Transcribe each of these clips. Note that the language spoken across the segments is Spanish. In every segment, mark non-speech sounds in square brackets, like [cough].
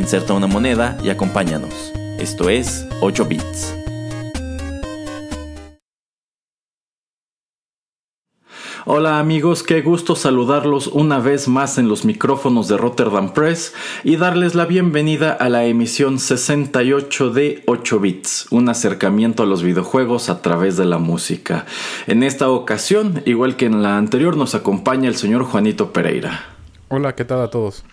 Inserta una moneda y acompáñanos. Esto es 8 bits. Hola amigos, qué gusto saludarlos una vez más en los micrófonos de Rotterdam Press y darles la bienvenida a la emisión 68 de 8 bits, un acercamiento a los videojuegos a través de la música. En esta ocasión, igual que en la anterior, nos acompaña el señor Juanito Pereira. Hola, ¿qué tal a todos?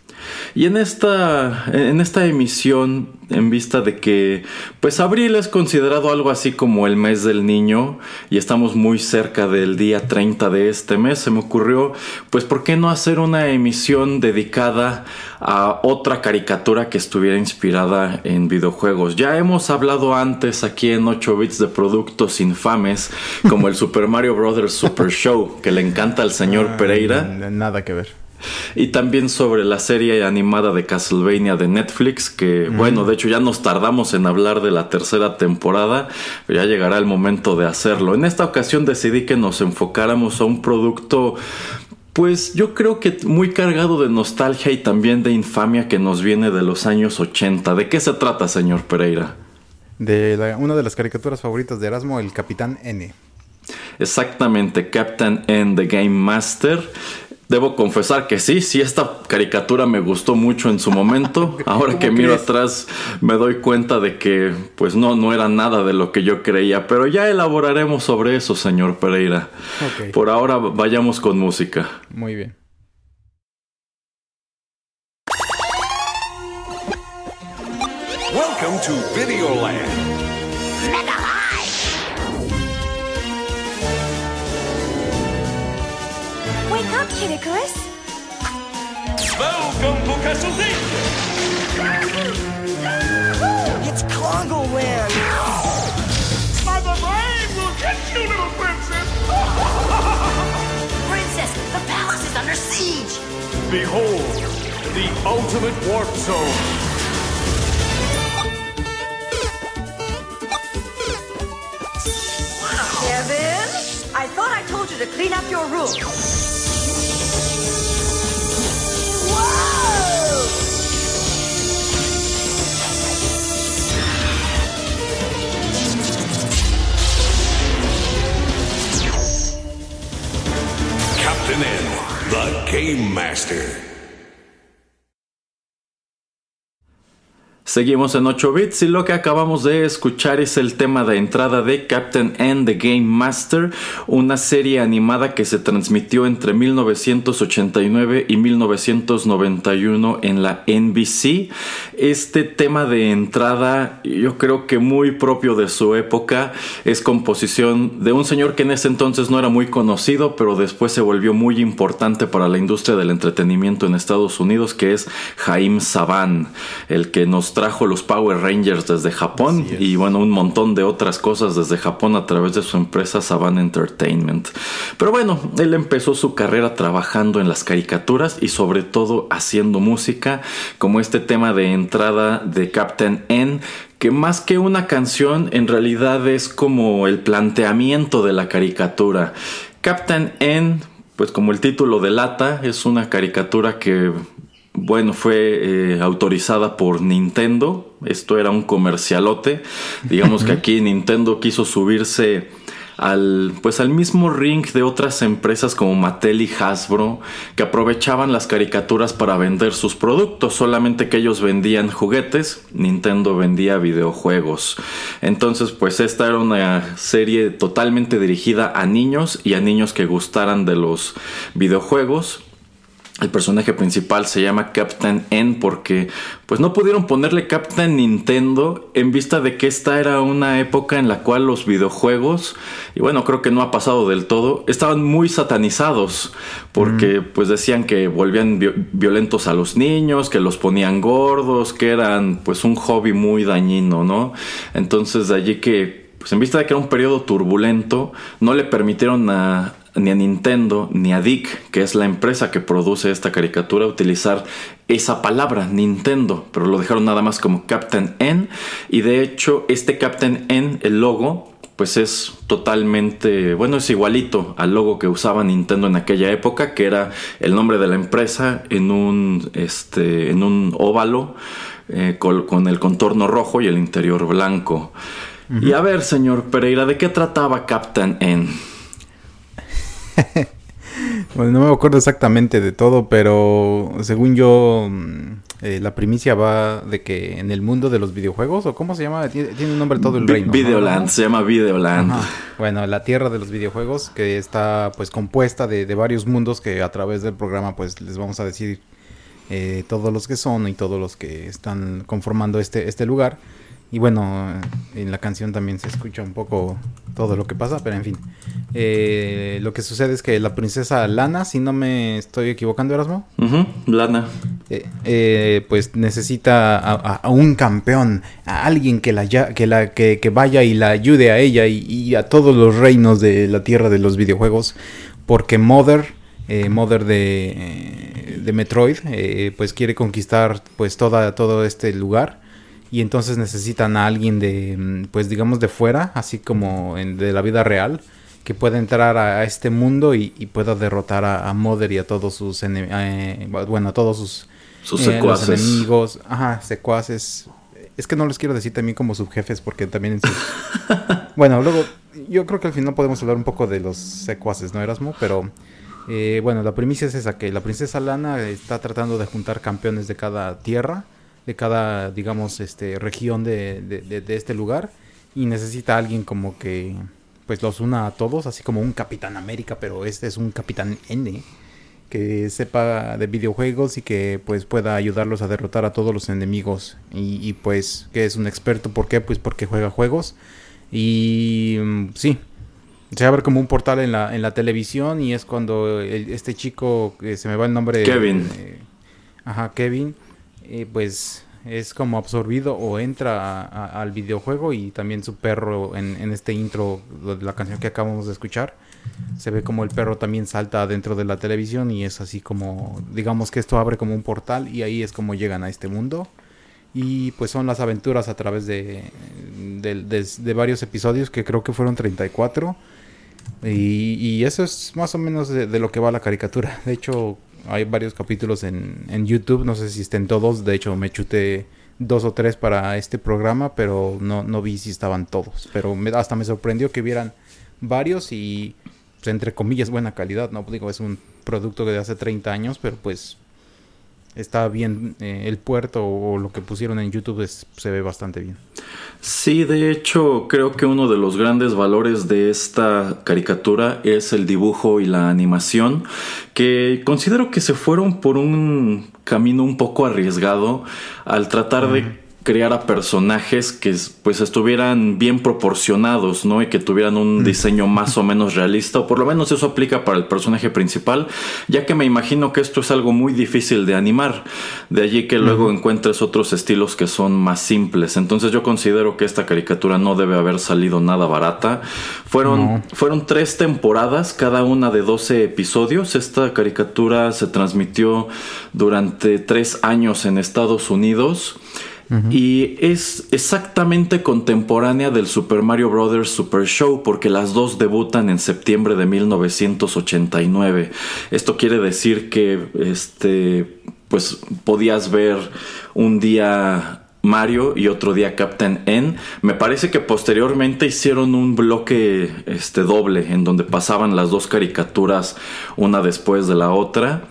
Y en esta, en esta emisión, en vista de que, pues abril es considerado algo así como el mes del niño y estamos muy cerca del día 30 de este mes, se me ocurrió, pues, ¿por qué no hacer una emisión dedicada a otra caricatura que estuviera inspirada en videojuegos? Ya hemos hablado antes aquí en 8 bits de productos infames como el [laughs] Super Mario Bros. Super Show, que le encanta al señor Ah, Pereira. Nada que ver. Y también sobre la serie animada de Castlevania de Netflix, que bueno, de hecho ya nos tardamos en hablar de la tercera temporada, pero ya llegará el momento de hacerlo. En esta ocasión decidí que nos enfocáramos a un producto, pues yo creo que muy cargado de nostalgia y también de infamia que nos viene de los años 80. ¿De qué se trata, señor Pereira? De la- una de las caricaturas favoritas de Erasmo, el Capitán N. Exactamente, Captain N the Game Master. Debo confesar que sí, sí, esta caricatura me gustó mucho en su momento. [laughs] Ahora que ¿Cómo miro crees? atrás me doy cuenta de que pues no, no era nada de lo que yo creía. Pero ya elaboraremos sobre eso, señor Pereira. Por ahora vayamos con música. Muy bien. Wake up, Kid Icarus. Welcome to Castlevania. It's Congo Land. Mother Brain will get you, little princess. [laughs] Princess, the palace is under siege. Behold, the ultimate warp zone. Kevin, I thought I told you to clean up your room. The Game Master. Seguimos en 8 bits y lo que acabamos de escuchar es el tema de entrada de Captain N the Game Master, una serie animada que se transmitió entre 1989 y 1991 en la NBC. Este tema de entrada yo creo que muy propio de su época es composición de un señor que en ese entonces no era muy conocido, pero después se volvió muy importante para la industria del entretenimiento en Estados Unidos, que es Jaime Saban, el que nos trajo los Power Rangers desde Japón y bueno, un montón de otras cosas desde Japón a través de su empresa Saban Entertainment. Pero bueno, él empezó su carrera trabajando en las caricaturas y sobre todo haciendo música, como este tema de entrada de Captain N, que más que una canción en realidad es como el planteamiento de la caricatura. Captain N, pues como el título delata, es una caricatura que bueno, fue eh, autorizada por Nintendo. Esto era un comercialote. Digamos que aquí Nintendo quiso subirse al pues al mismo ring de otras empresas como Mattel y Hasbro que aprovechaban las caricaturas para vender sus productos, solamente que ellos vendían juguetes, Nintendo vendía videojuegos. Entonces, pues esta era una serie totalmente dirigida a niños y a niños que gustaran de los videojuegos. El personaje principal se llama Captain N porque pues no pudieron ponerle Captain Nintendo en vista de que esta era una época en la cual los videojuegos y bueno creo que no ha pasado del todo estaban muy satanizados porque pues decían que volvían violentos a los niños que los ponían gordos que eran pues un hobby muy dañino no entonces de allí que pues en vista de que era un periodo turbulento no le permitieron a, ni a Nintendo ni a Dick, que es la empresa que produce esta caricatura, utilizar esa palabra, Nintendo, pero lo dejaron nada más como Captain N. Y de hecho, este Captain N, el logo, pues es totalmente, bueno, es igualito al logo que usaba Nintendo en aquella época, que era el nombre de la empresa en un, este, en un óvalo eh, con, el contorno rojo y el interior blanco. Y a ver, señor Pereira, ¿de qué trataba Captain N? [laughs] bueno, no me acuerdo exactamente de todo, pero según yo, mm, eh, la primicia va de que en el mundo de los videojuegos, o cómo se llama, tiene, un nombre todo el reino. Videoland, se llama Videoland. Bueno, la tierra de los videojuegos, que está pues compuesta de, varios mundos que a través del programa pues les vamos a decir eh, todos los que son y todos los que están conformando este, este lugar. Y bueno, en la canción también se escucha un poco todo lo que pasa, pero en fin. Eh, lo que sucede es que la princesa Lana, si no me estoy equivocando, Erasmo. Lana. Eh, eh, pues necesita a, un campeón, a alguien que, la, que, la, que, vaya y la ayude a ella y, a todos los reinos de la tierra de los videojuegos. Porque Mother, Mother de, de Metroid, pues quiere conquistar pues toda, todo este lugar y entonces necesitan a alguien de, mm, pues digamos de fuera, así como en, de la vida real, que pueda entrar a, este mundo y, pueda derrotar a, Mother y a todos sus eh, bueno, a todos sus, sus eh, enemigos, ajá, secuaces. Es que no les quiero decir también como subjefes porque también en [laughs] bueno, luego yo creo que al final podemos hablar un poco de los secuaces, ¿no, Erasmo? Pero eh, bueno, la primicia es esa, que la princesa Lana está tratando de juntar campeones de cada tierra de cada, digamos, este, región de, de, este lugar y necesita alguien como que pues los una a todos, así como un Capitán América, pero este es un Capitán N que sepa de videojuegos y que pues pueda ayudarlos a derrotar a todos los enemigos y, pues que es un experto, ¿por qué? Pues porque juega juegos y mm, sí, se abre como un portal en la, en la televisión y es cuando este chico, que se me va el nombre... Kevin. Eh, ajá, Kevin pues es como absorbido o entra al videojuego y también su perro en, este intro de la canción que acabamos de escuchar se ve como el perro también salta dentro de la televisión y es así como digamos que esto abre como un portal y ahí es como llegan a este mundo. Y pues son las aventuras a través de, de, varios episodios que creo que fueron 34 y, y eso es más o menos de, lo que va la caricatura. De hecho hay varios capítulos en, en YouTube, no sé si estén todos, de hecho me chuté dos o tres para este programa, pero no, no vi si estaban todos. Pero hasta me sorprendió que vieran varios y, pues, entre comillas, buena calidad, ¿no? Digo, es un producto de hace 30 años, pero pues está bien eh, el puerto o lo que pusieron en YouTube se ve bastante bien. Sí, de hecho creo que uno de los grandes valores de esta caricatura es el dibujo y la animación, que considero que se fueron por un camino un poco arriesgado al tratar de crear a personajes que pues estuvieran bien proporcionados, ¿no? Y que tuvieran un mm. diseño más o menos realista, o por lo menos eso aplica para el personaje principal, ya que me imagino que esto es algo muy difícil de animar, de allí que luego encuentres otros estilos que son más simples. Entonces yo considero que esta caricatura no debe haber salido nada barata. Fueron, fueron tres temporadas, cada una de 12 episodios. Esta caricatura se transmitió durante tres años en Estados Unidos. Y es exactamente contemporánea del Super Mario Bros. Super Show porque las dos debutan en septiembre de 1989. Esto quiere decir que este pues podías ver un día Mario y otro día Captain N. Me parece que posteriormente hicieron un bloque este doble en donde pasaban las dos caricaturas una después de la otra.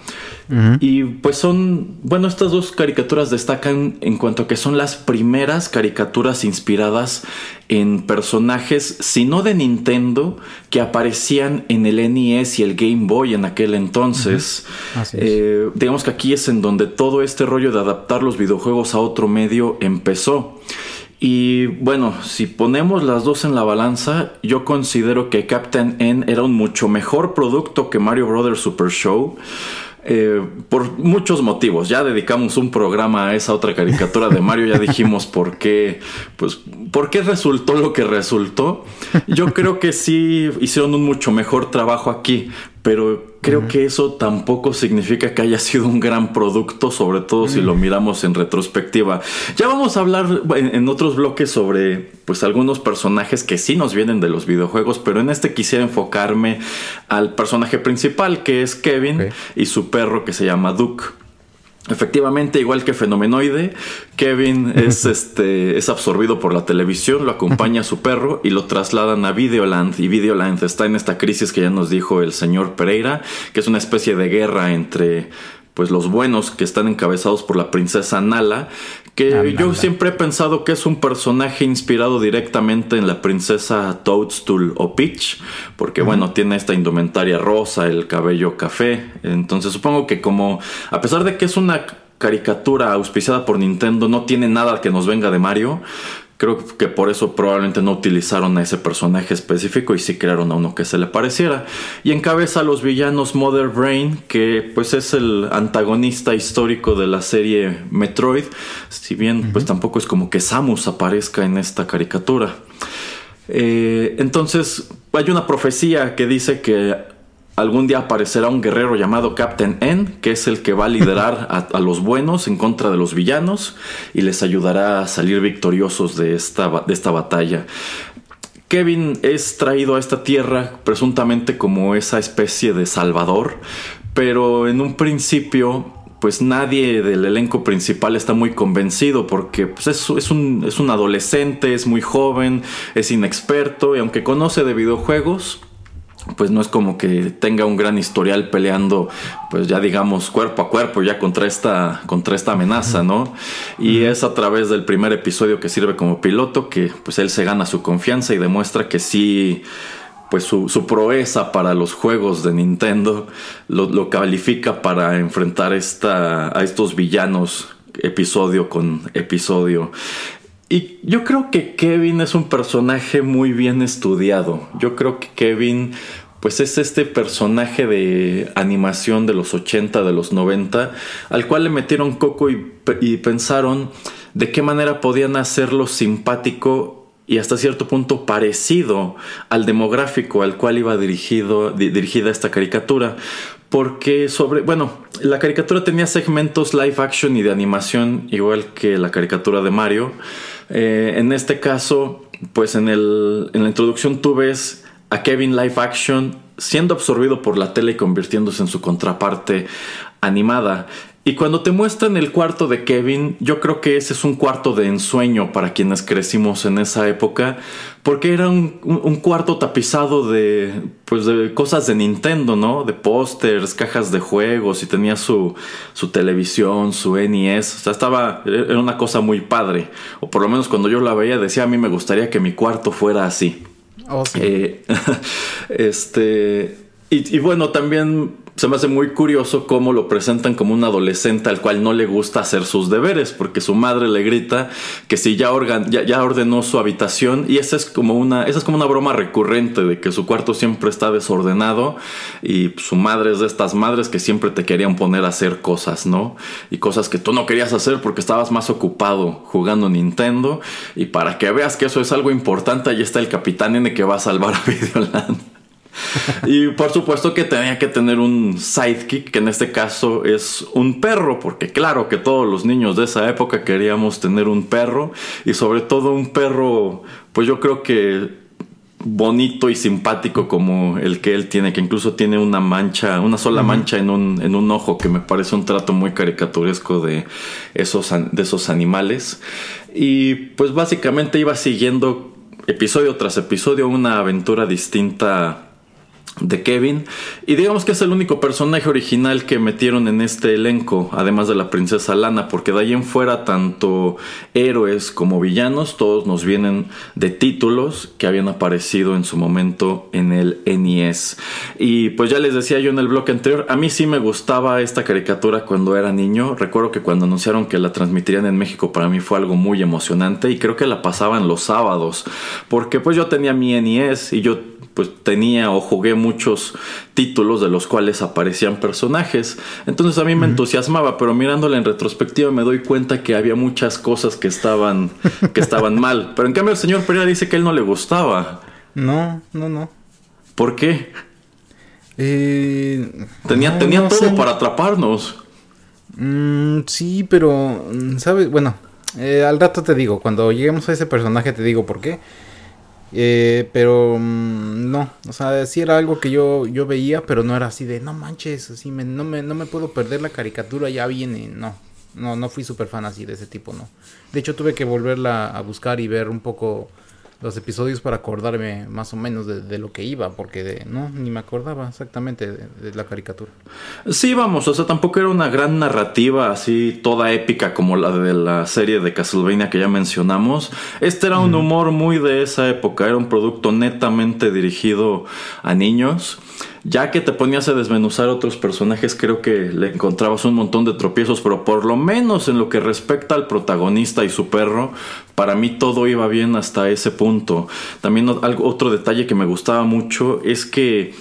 Y pues son, bueno, estas dos caricaturas destacan en cuanto a que son las primeras caricaturas inspiradas en personajes, si no de Nintendo, que aparecían en el NES y el Game Boy en aquel entonces. Así es. Eh, digamos que aquí es en donde todo este rollo de adaptar los videojuegos a otro medio empezó. Y bueno, si ponemos las dos en la balanza, yo considero que Captain N era un mucho mejor producto que Mario Brothers Super Show. Eh, por muchos motivos. Ya dedicamos un programa a esa otra caricatura de Mario. Ya dijimos [laughs] por qué, pues, por qué resultó lo que resultó. Yo creo que sí hicieron un mucho mejor trabajo aquí, pero creo que eso tampoco significa que haya sido un gran producto, sobre todo si lo miramos en retrospectiva. Ya vamos a hablar en, en otros bloques sobre pues algunos personajes que sí nos vienen de los videojuegos, pero en este quisiera enfocarme al personaje principal que es Kevin y su perro que se llama Duke. Efectivamente, igual que Fenomenoide, Kevin [laughs] es, este, es absorbido por la televisión, lo acompaña a su perro y lo trasladan a Videoland. Y Videoland está en esta crisis que ya nos dijo el señor Pereira, que es una especie de guerra entre pues los buenos que están encabezados por la princesa Nala, que Ah, yo siempre he pensado que es un personaje inspirado directamente en la princesa Toadstool o Peach, porque bueno, tiene esta indumentaria rosa, el cabello café, entonces supongo que como, a pesar de que es una caricatura auspiciada por Nintendo, no tiene nada que nos venga de Mario, creo que por eso probablemente no utilizaron a ese personaje específico y sí crearon a uno que se le pareciera. Y encabeza a los villanos Mother Brain, que pues es el antagonista histórico de la serie Metroid, si bien pues tampoco es como que Samus aparezca en esta caricatura. Eh, entonces hay una profecía que dice que algún día aparecerá un guerrero llamado Captain N, que es el que va a liderar [laughs] a, a los buenos en contra de los villanos y les ayudará a salir victoriosos de esta, de esta batalla. Kevin es traído a esta tierra presuntamente como esa especie de salvador, pero en un principio pues nadie del elenco principal está muy convencido porque pues, es, es un, es un adolescente, es muy joven, es inexperto y aunque conoce de videojuegos, pues no es como que tenga un gran historial peleando, pues ya digamos cuerpo a cuerpo ya contra esta, contra esta amenaza, ¿no? Y es a través del primer episodio que sirve como piloto que pues él se gana su confianza y demuestra que sí, pues su, su proeza para los juegos de Nintendo lo, lo califica para enfrentar esta, a estos villanos episodio con episodio. Y yo creo que Kevin es un personaje muy bien estudiado. Yo creo que Kevin, pues es este personaje de animación de los 80, de los 90, al cual le metieron coco y, pensaron de qué manera podían hacerlo simpático y hasta cierto punto parecido al demográfico al cual iba dirigido, di- dirigida esta caricatura. Porque sobre, bueno, la caricatura tenía segmentos live action y de animación, igual que la caricatura de Mario. Eh, en este caso, pues en, el, en la introducción tú ves a Kevin live action siendo absorbido por la tele y convirtiéndose en su contraparte animada. Y cuando te muestran el cuarto de Kevin, yo creo que ese es un cuarto de ensueño para quienes crecimos en esa época, porque era un, cuarto tapizado de, pues de cosas de Nintendo, ¿no? De pósters, cajas de juegos y tenía su, su televisión, su NES, o sea, estaba, era una cosa muy padre, o por lo menos cuando yo la veía decía, a mí me gustaría que mi cuarto fuera así. Oh, sí. Eh, [laughs] este. Y, y bueno, también se me hace muy curioso cómo lo presentan como un adolescente al cual no le gusta hacer sus deberes, porque su madre le grita que si ya, organ- ya, ya ordenó su habitación, y esa es como una, esa es como una broma recurrente de que su cuarto siempre está desordenado, y su madre es de estas madres que siempre te querían poner a hacer cosas, ¿no? Y cosas que tú no querías hacer porque estabas más ocupado jugando Nintendo, y para que veas que eso es algo importante, ahí está el Capitán N que va a salvar a [laughs] Videoland. [laughs] Y por supuesto que tenía que tener un sidekick, que en este caso es un perro, porque claro que todos los niños de esa época queríamos tener un perro, y sobre todo un perro, pues yo creo que bonito y simpático como el que él tiene, que incluso tiene una mancha, una sola mancha en un, en un ojo, que me parece un trato muy caricaturesco de esos, de esos animales. Y pues básicamente iba siguiendo episodio tras episodio una aventura distinta de Kevin. Y digamos que es el único personaje original que metieron en este elenco, además de la princesa Lana, porque de ahí en fuera tanto héroes como villanos, todos nos vienen de títulos que habían aparecido en su momento en el NES. Y pues ya les decía yo en el bloque anterior, a mí sí me gustaba esta caricatura cuando era niño. Recuerdo que cuando anunciaron que la transmitirían en México para mí fue algo muy emocionante y creo que la pasaban los sábados, porque pues yo tenía mi NES y yo pues tenía o jugué muchos títulos de los cuales aparecían personajes. Entonces a mí me entusiasmaba, pero mirándola en retrospectiva me doy cuenta que había muchas cosas que estaban, que estaban [laughs] mal. Pero en cambio el señor Pereira dice que a él no le gustaba. No, no, no. ¿Por qué? Eh, Tenía, no, tenía no todo sé. para atraparnos. Mm, sí, pero, ¿sabes? Bueno, eh, al rato te digo, cuando lleguemos a ese personaje te digo por qué. Eh, pero mm, no, o sea, sí era algo que yo, yo veía, pero no era así de, no manches, así me, no, me, no me puedo perder la caricatura, ya viene, no. No, no fui súper fan así de ese tipo, no. De hecho, tuve que volverla a buscar y ver un poco los episodios para acordarme más o menos de, de lo que iba, porque de, no, ni me acordaba exactamente de, de la caricatura. Sí, vamos, o sea, tampoco era una gran narrativa así toda épica como la de la serie de Castlevania que ya mencionamos. Este era un humor muy de esa época, era un producto netamente dirigido a niños. Ya que te ponías a desmenuzar otros personajes, creo que le encontrabas un montón de tropiezos, pero por lo menos en lo que respecta al protagonista y su perro, para mí todo iba bien hasta ese punto. También otro detalle que me gustaba mucho es que,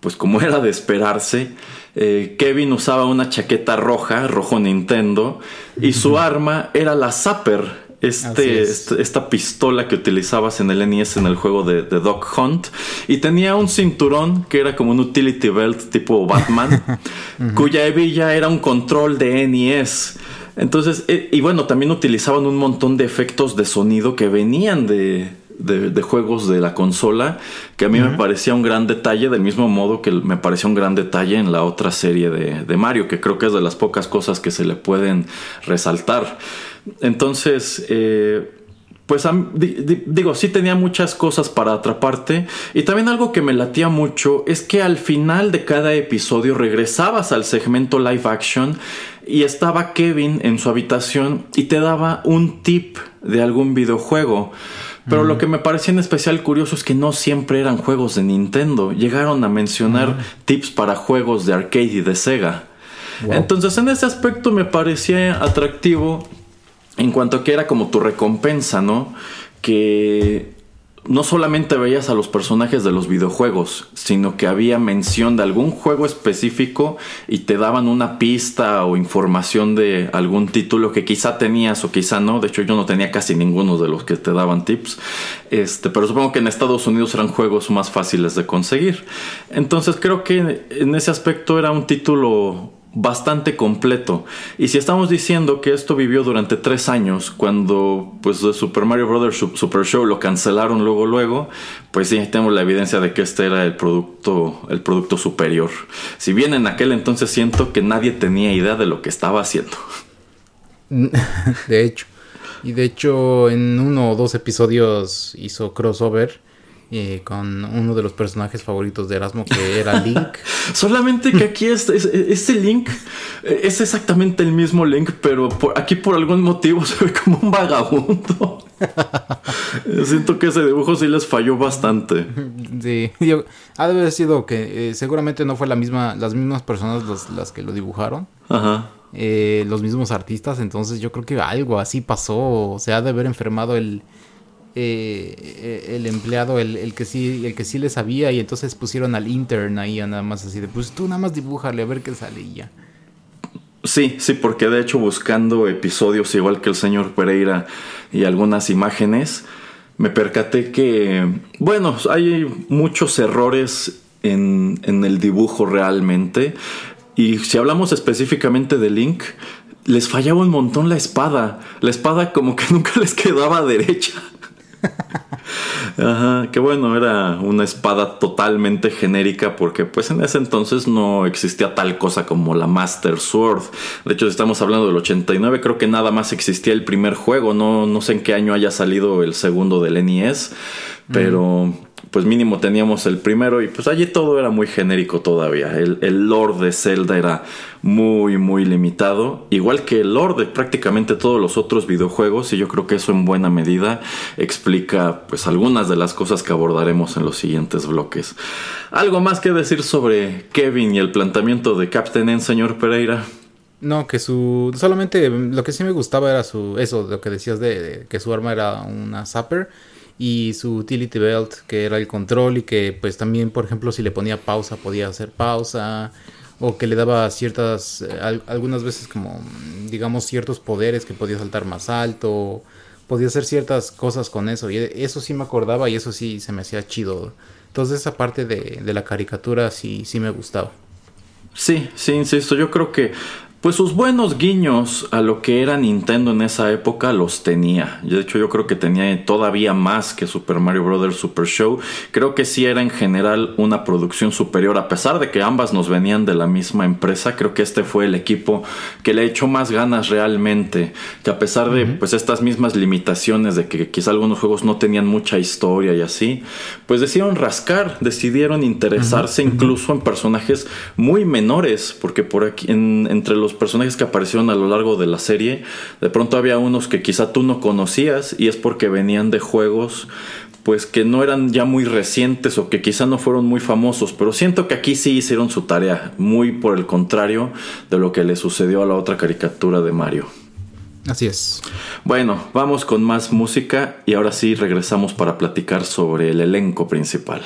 pues como era de esperarse, eh, Kevin usaba una chaqueta roja, rojo Nintendo, y su arma era la Zapper. Este, es. este- esta pistola que utilizabas en el NES en el juego de, de Dog Hunt. Y tenía un cinturón que era como un utility belt tipo Batman [laughs] cuya hebilla era un control de NES entonces eh, y bueno también utilizaban un montón de efectos de sonido que venían de, de- de juegos de la consola que a mí me parecía un gran detalle del mismo modo que me parecía un gran detalle en la otra serie de, de Mario que creo que es de las pocas cosas que se le pueden resaltar entonces eh, pues digo, sí tenía muchas cosas para atraparte. Y también algo que me latía mucho es que al final de cada episodio regresabas al segmento live action y estaba Kevin en su habitación y te daba un tip de algún videojuego. Pero lo que me parecía en especial curioso es que no siempre eran juegos de Nintendo. Llegaron a mencionar tips para juegos de arcade y de Sega. Entonces en ese aspecto me parecía atractivo en cuanto a que era como tu recompensa, ¿no? Que no solamente veías a los personajes de los videojuegos, sino que había mención de algún juego específico y te daban una pista o información de algún título que quizá tenías o quizá no. De hecho, yo no tenía casi ninguno de los que te daban tips. Este, pero supongo que en Estados Unidos eran juegos más fáciles de conseguir. Entonces creo que en ese aspecto era un título bastante completo. Y si estamos diciendo que esto vivió durante tres años, cuando pues de Super Mario Bros. Su- Super Show lo cancelaron luego luego, pues sí tenemos la evidencia de que este era el producto, el producto superior. Si bien en aquel entonces siento que nadie tenía idea de lo que estaba haciendo. [laughs] De hecho. Y de hecho, en uno o dos episodios hizo crossover eh, con uno de los personajes favoritos de Erasmo, que era [laughs] Link. Solamente que aquí es, es- ese link eh, es exactamente el mismo link, pero por, aquí por algún motivo [laughs] se ve como un vagabundo. [laughs] Siento que ese dibujo sí les falló bastante. Sí, ha de haber sido que eh, seguramente no fue la misma, las mismas personas los- las que lo dibujaron. Ajá. eh, los mismos artistas, entonces yo creo que algo así pasó, se ha de haber enfermado el eh, el empleado, el, el que sí, el que sí le sabía, y entonces pusieron al intern ahí nada más así de pues tú nada más dibújale a ver qué sale y ya. Sí, sí, porque de hecho buscando episodios igual que el señor Pereira y algunas imágenes, me percaté que, bueno, hay muchos errores en, en el dibujo realmente. Y si hablamos específicamente de Link, les fallaba un montón la espada. La espada como que [laughs] nunca les quedaba derecha. [laughs] Ajá, que bueno, era una espada totalmente genérica porque pues en ese entonces no existía tal cosa como la Master Sword. De hecho, si estamos hablando del 89, creo que nada más existía el primer juego, no, no sé en qué año haya salido el segundo del NES, pero pues mínimo teníamos el primero y pues allí todo era muy genérico todavía. El, el lore de Zelda era muy, muy limitado, igual que el lore de prácticamente todos los otros videojuegos y yo creo que eso en buena medida explica pues algunas de las cosas que abordaremos en los siguientes bloques. ¿Algo más que decir sobre Kevin y el planteamiento de Captain N, señor Pereira? No, que su. Solamente lo que sí me gustaba era su. Eso, lo que decías de, de que su arma era una zapper. Y su utility belt, que era el control. Y que, pues también, por ejemplo, si le ponía pausa, podía hacer pausa. O que le daba ciertas. eh, al- algunas veces, como. Digamos, ciertos poderes que podía saltar más alto. Podía hacer ciertas cosas con eso. Y eso sí me acordaba. Y eso sí se me hacía chido. Entonces, esa parte de, de la caricatura sí, sí me gustaba. Sí, sí, insisto, yo creo que pues sus buenos guiños a lo que era Nintendo en esa época los tenía. De hecho, yo creo que tenía todavía más que Super Mario Bros. Super Show. Creo que sí era en general una producción superior, a pesar de que ambas nos venían de la misma empresa. Creo que este fue el equipo que le echó más ganas realmente. Que a pesar de pues estas mismas limitaciones de que quizá algunos juegos no tenían mucha historia y así, pues decidieron rascar, decidieron interesarse incluso en personajes muy menores, porque por aquí en- entre los personajes que aparecieron a lo largo de la serie, de pronto había unos que quizá tú no conocías y es porque venían de juegos pues que no eran ya muy recientes o que quizá no fueron muy famosos, pero siento que aquí sí hicieron su tarea, muy por el contrario de lo que le sucedió a la otra caricatura de Mario. Así es. Bueno, vamos con más música y ahora sí regresamos para platicar sobre el elenco principal.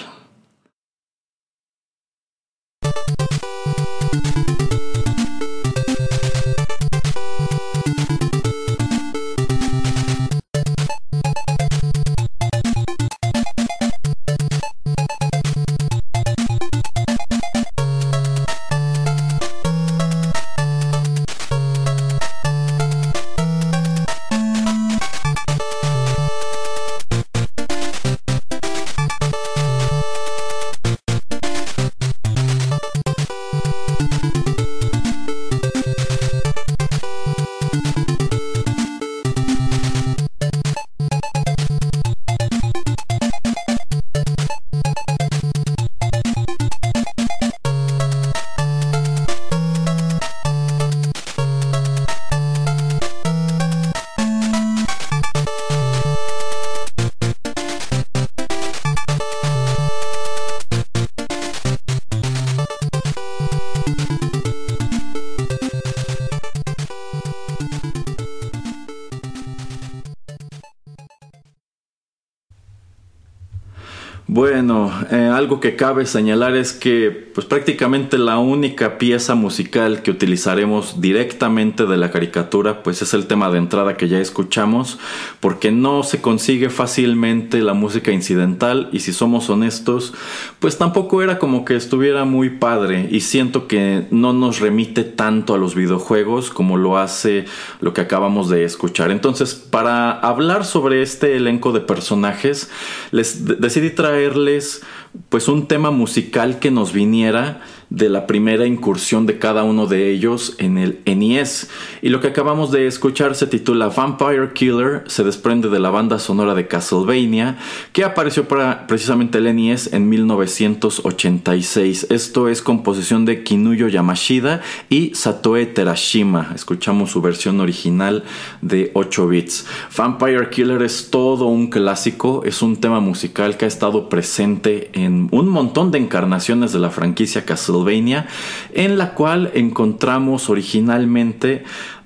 Bueno, eh, algo que cabe señalar es que pues prácticamente la única pieza musical que utilizaremos directamente de la caricatura pues es el tema de entrada que ya escuchamos porque no se consigue fácilmente la música incidental y si somos honestos pues tampoco era como que estuviera muy padre y siento que no nos remite tanto a los videojuegos como lo hace lo que acabamos de escuchar. Entonces para hablar sobre este elenco de personajes les de- decidí traerles pues un tema musical que nos viniera de la primera incursión de cada uno de ellos en el NES. Y lo que acabamos de escuchar se titula Vampire Killer, se desprende de la banda sonora de Castlevania, que apareció para precisamente el NES en 1986. Esto es composición de Kinuyo Yamashida y Satoe Terashima. Escuchamos su versión original de 8 bits. Vampire Killer es todo un clásico, es un tema musical que ha estado presente en un montón de encarnaciones de la franquicia Castlevania, en la cual encontramos originalmente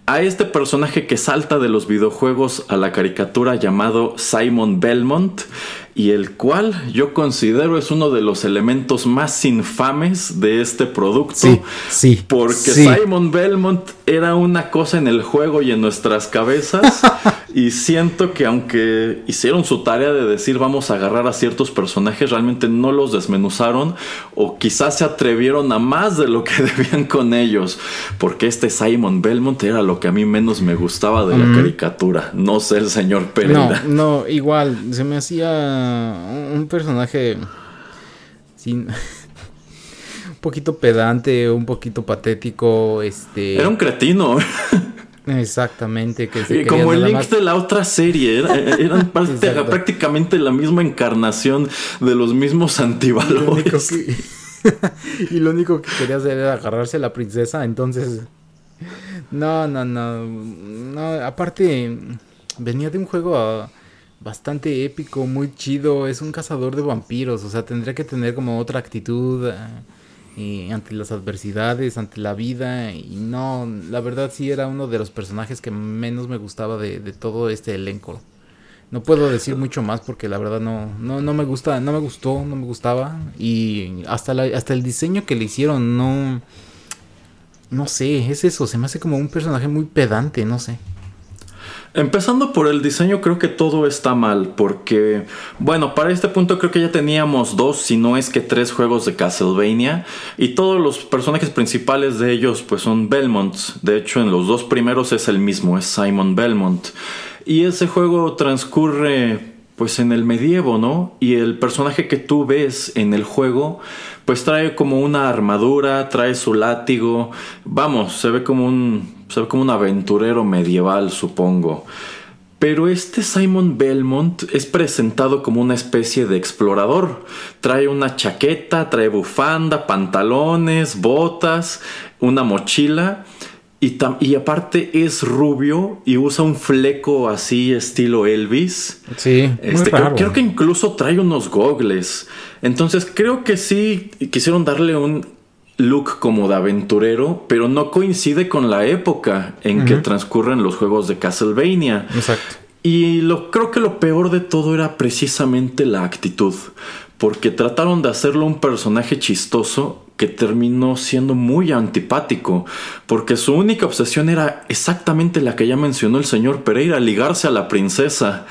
a este personaje que salta de los videojuegos a la caricatura llamado Simon Belmont y el cual yo considero es uno de los elementos más infames de este producto. Sí, sí, Porque sí. Simon Belmont era una cosa en el juego y en nuestras cabezas. [laughs] y siento que aunque hicieron su tarea de decir vamos a agarrar a ciertos personajes, realmente no los desmenuzaron o quizás se atrevieron a más de lo que [laughs] debían con ellos. Porque este Simon Belmont era lo que a mí menos me gustaba de la caricatura. No sé el señor No, Pereira. no, igual, se me hacía un un personaje sin [laughs] un poquito pedante, un poquito patético, este Era un cretino. Exactamente, que se Y como el Link más- de la otra serie, era- eran [laughs] parte- prácticamente la misma encarnación de los mismos Lo antivalores. que- [laughs] y lo único que quería hacer era agarrarse a la princesa, entonces... No, no, no. No, aparte, venía de un juego ah, bastante épico, muy chido. Es un cazador de vampiros, o sea, tendría que tener como otra actitud y ante las adversidades, ante la vida. Y no, la verdad sí era uno de los personajes que menos me gustaba de, de todo este elenco. No puedo decir mucho más porque la verdad no, no, no me gusta, no me gustó, no me gustaba. Y hasta la, hasta el diseño que le hicieron, no. No sé, es eso, se me hace como un personaje muy pedante, no sé. Empezando por el diseño, creo que todo está mal, porque, bueno, para este punto creo que ya teníamos dos, si no es que tres juegos de Castlevania, y todos los personajes principales de ellos, pues son Belmonts. De hecho, en los dos primeros es el mismo, es Simon Belmont. Y ese juego transcurre, pues, en el medievo, ¿no? Y el personaje que tú ves en el juego, pues trae como una armadura, trae su látigo, vamos, se ve como un, se ve como un aventurero medieval, supongo. Pero este Simon Belmont es presentado como una especie de explorador. Trae una chaqueta, trae bufanda, pantalones, botas, una mochila. Y, y aparte es rubio y usa un fleco así estilo Elvis. Sí, Este, creo, creo que incluso trae unos gogles. Entonces creo que sí quisieron darle un look como de aventurero, pero no coincide con la época en que transcurren los juegos de Castlevania. Exacto. Y lo, creo que lo peor de todo era precisamente la actitud, porque trataron de hacerlo un personaje chistoso que terminó siendo muy antipático, porque su única obsesión era exactamente la que ya mencionó el señor Pereira, ligarse a la princesa.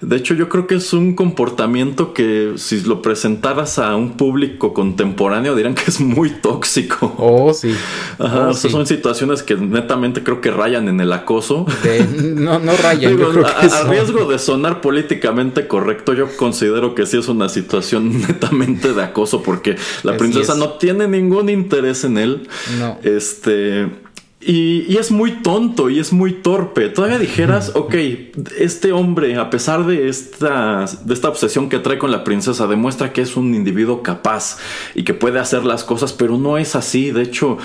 De hecho, yo creo que es un comportamiento que si lo presentaras a un público contemporáneo dirán que es muy tóxico. Oh, sí. Ajá, Oh, o sea, sí. son situaciones que netamente creo que rayan en el acoso. De- no, no rayan, Digo, yo creo a, que a son- riesgo de sonar políticamente correcto, yo considero que sí es una situación [laughs] netamente de acoso porque la Así princesa es. no tiene ningún interés en él. No. Este. Y, y es muy tonto y es muy torpe. Todavía dijeras, [laughs] ok, este hombre, a pesar de esta, de esta obsesión que trae con la princesa, demuestra que es un individuo capaz y que puede hacer las cosas, pero no es así. De hecho,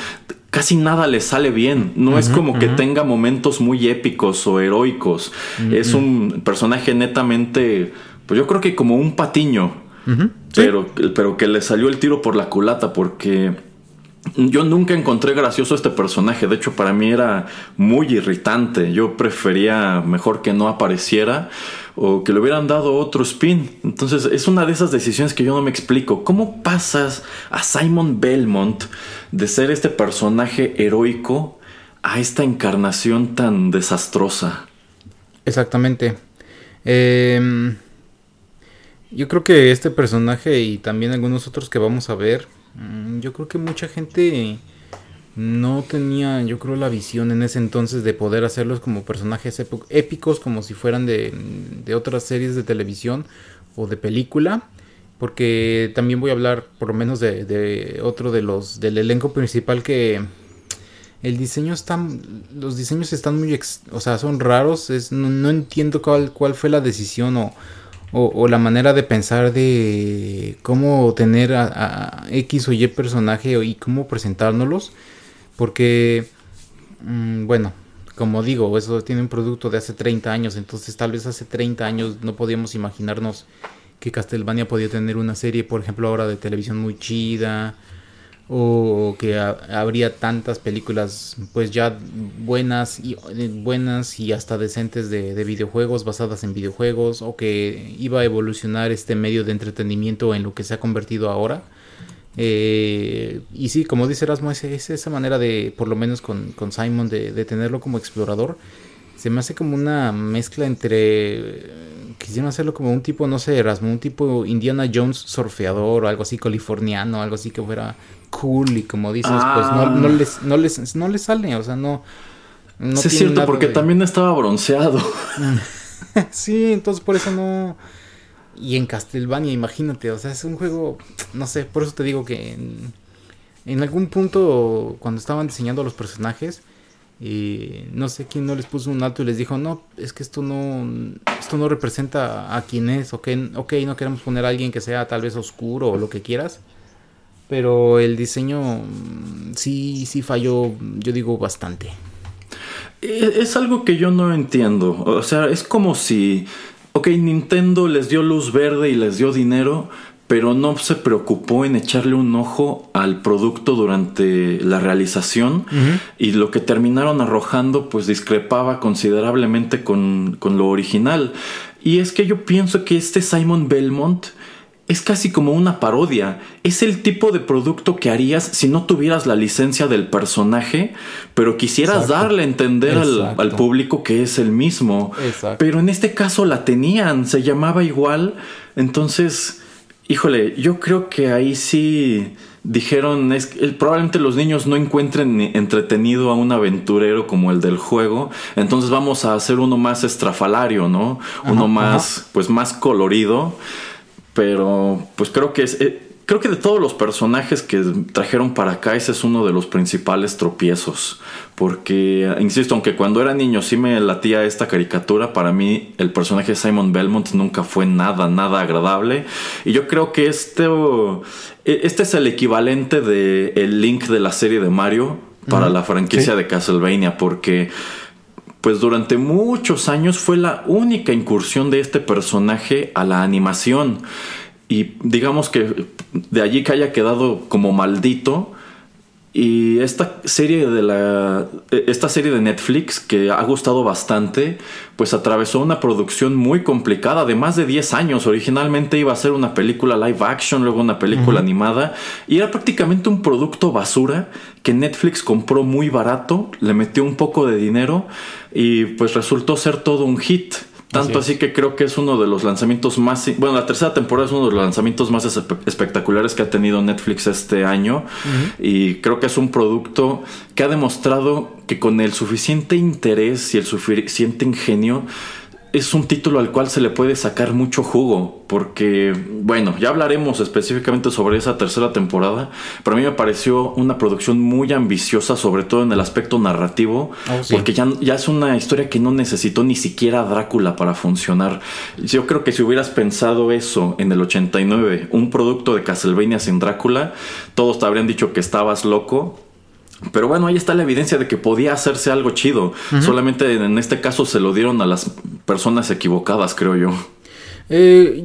casi nada le sale bien. No es como que tenga momentos muy épicos o heroicos. Es un personaje netamente, pues yo creo que como un patiño. Pero, pero que le salió el tiro por la culata porque yo nunca encontré gracioso este personaje. De hecho, para mí era muy irritante. Yo prefería mejor que no apareciera o que le hubieran dado otro spin. Entonces, es una de esas decisiones que yo no me explico. ¿Cómo pasas a Simon Belmont de ser este personaje heroico a esta encarnación tan desastrosa? Exactamente. Em, yo creo que este personaje y también algunos otros que vamos a ver, mm, yo creo que mucha gente no tenía, yo creo, la visión en ese entonces de poder hacerlos como personajes épicos, como si fueran de, de otras series de televisión o de película. Porque también voy a hablar por lo menos de, de otro de los del elenco principal que el diseño está los diseños están muy ex- o sea son raros es, no, no entiendo cuál, cuál fue la decisión o, o, o la manera de pensar de cómo tener a, a X o Y personaje y cómo presentárnoslos porque mm, bueno como digo eso tiene un producto de hace 30 años entonces tal vez hace 30 años no podíamos imaginarnos que Castlevania podía tener una serie por ejemplo ahora de televisión muy chida o que ha- habría tantas películas pues ya buenas y eh, buenas y hasta decentes de, de videojuegos basadas en videojuegos o que iba a evolucionar este medio de entretenimiento en lo que se ha convertido ahora. Eh, y sí como dice Erasmo es, es esa manera de por lo menos con, con Simon de, tenerlo como explorador. Se me hace como una mezcla entre quisieron hacerlo como un tipo no sé Erasmo un tipo Indiana Jones surfeador o algo así californiano algo así que fuera cool y como dices pues no, no les no les no les sale o sea no, no sí, es cierto, porque de- también estaba bronceado. [laughs] sí entonces por eso no y en Castlevania imagínate o sea es un juego no sé por eso te digo que en, en algún punto cuando estaban diseñando a los personajes Y no sé quién no les puso un alto y les dijo, no, es que esto no, esto no representa a quién es, ok, ok, no queremos poner a alguien que sea tal vez oscuro o lo que quieras, pero el diseño mm, sí, sí falló, yo digo, bastante. E, Es algo que yo no entiendo. O sea, es como si, ok, Nintendo les dio luz verde y les dio dinero, pero no se preocupó en echarle un ojo al producto durante la realización y lo que terminaron arrojando pues discrepaba considerablemente con, con lo original. Y es que yo pienso que este Simon Belmont es casi como una parodia. Es el tipo de producto que harías si no tuvieras la licencia del personaje, pero quisieras Exacto. darle a entender al, al público que es el mismo. Exacto. Pero en este caso la tenían, se llamaba igual. Entonces, híjole, yo creo que ahí sí dijeron, es que, probablemente los niños no encuentren ni- entretenido a un aventurero como el del juego, entonces vamos a hacer uno más estrafalario, ¿no? uno más, pues más colorido, pero pues creo que es... eh, Creo que de todos los personajes que trajeron para acá, ese es uno de los principales tropiezos. Porque, insisto, aunque cuando era niño sí me latía esta caricatura, para mí el personaje de Simon Belmont nunca fue nada, nada agradable. Y yo creo que este, eh, este es el equivalente de el Link de la serie de Mario para la franquicia Sí. de Castlevania, porque pues durante muchos años fue la única incursión de este personaje a la animación. Y digamos que de allí que haya quedado como maldito. Y esta serie de la. Esta serie de Netflix, que ha gustado bastante, pues atravesó una producción muy complicada de más de 10 años. Originalmente iba a ser una película live action, luego una película animada. Y era prácticamente un producto basura que Netflix compró muy barato, le metió un poco de dinero y pues resultó ser todo un hit. Tanto Así así, que creo que es uno de los lanzamientos más... Bueno, la tercera temporada es uno de los lanzamientos más espe- espectaculares que ha tenido Netflix este año. Y creo que es un producto que ha demostrado que con el suficiente interés y el suficiente ingenio es un título al cual se le puede sacar mucho jugo. Porque, bueno, ya hablaremos específicamente sobre esa tercera temporada. Pero a mí me pareció una producción muy ambiciosa, sobre todo en el aspecto narrativo. Oh, sí. Porque ya, ya es una historia que no necesitó ni siquiera Drácula para funcionar. Yo creo que si hubieras pensado eso en el 89, un producto de Castlevania sin Drácula, todos te habrían dicho que estabas loco. Pero bueno, ahí está la evidencia de que podía hacerse algo chido. Solamente en este caso se lo dieron a las personas equivocadas, creo yo. Eh,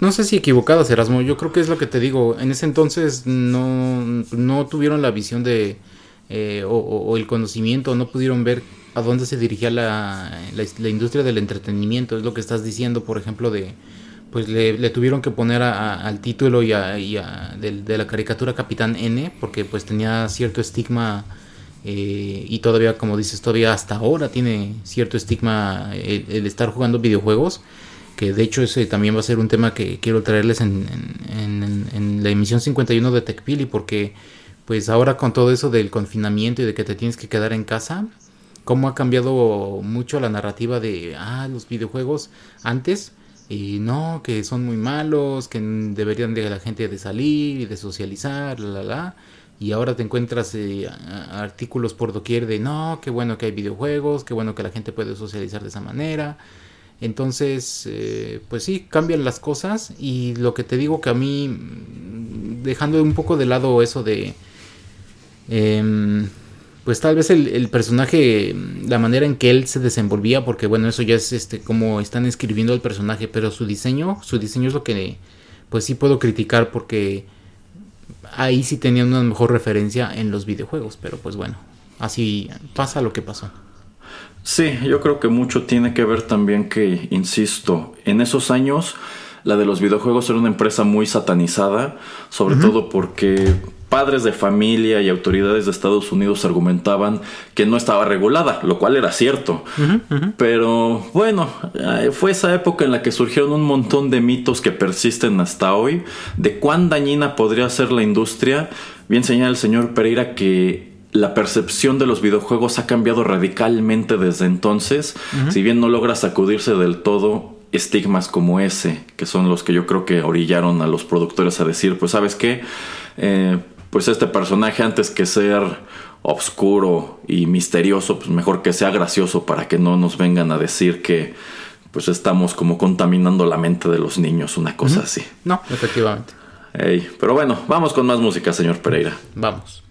no sé si equivocadas, Erasmo. Yo creo que es lo que te digo. En ese entonces no, no tuvieron la visión de eh, o, o- o el conocimiento, no pudieron ver a dónde se dirigía la, la, la industria del entretenimiento. Es lo que estás diciendo, por ejemplo, de pues le, le tuvieron que poner a- al título y a, de, la caricatura Capitán N, porque pues tenía cierto estigma eh, y todavía, como dices, todavía hasta ahora tiene cierto estigma el, el estar jugando videojuegos que de hecho ese también va a ser un tema que quiero traerles en, en- en- en la emisión 51 de TechPili porque pues ahora con todo eso del confinamiento y de que te tienes que quedar en casa, cómo ha cambiado mucho la narrativa de ah, los videojuegos antes y no, que son muy malos, que deberían de la gente de salir y de socializar, la la la. Y ahora te encuentras eh, artículos por doquier de no, qué bueno que hay videojuegos, qué bueno que la gente puede socializar de esa manera. Entonces, eh, pues sí, cambian las cosas y lo que te digo que a mí, mm, dejando un poco de lado eso de, em, pues tal vez el, el personaje, mm, la manera en que él se desenvolvía, porque bueno, eso ya es este como están escribiendo el personaje, pero su diseño, su diseño es lo que, pues sí puedo criticar porque ahí sí tenían una mejor referencia en los videojuegos, pero pues bueno, así pasa lo que pasó. Sí, yo creo que mucho tiene que ver también que, insisto, en esos años la de los videojuegos era una empresa muy satanizada, sobre todo porque padres de familia y autoridades de Estados Unidos argumentaban que no estaba regulada, lo cual era cierto. Pero bueno, eh, fue esa época en la que surgieron un montón de mitos que persisten hasta hoy de cuán dañina podría ser la industria. Bien señala el señor Pereira que la percepción de los videojuegos ha cambiado radicalmente desde entonces. Si bien no logra sacudirse del todo estigmas como ese, que son los que yo creo que orillaron a los productores a decir, pues sabes qué, Eh, pues este personaje antes que ser obscuro y misterioso, pues mejor que sea gracioso para que no nos vengan a decir que pues estamos como contaminando la mente de los niños, una cosa así. No, efectivamente. Ey, pero bueno, vamos con más música, señor Pereira. Vamos.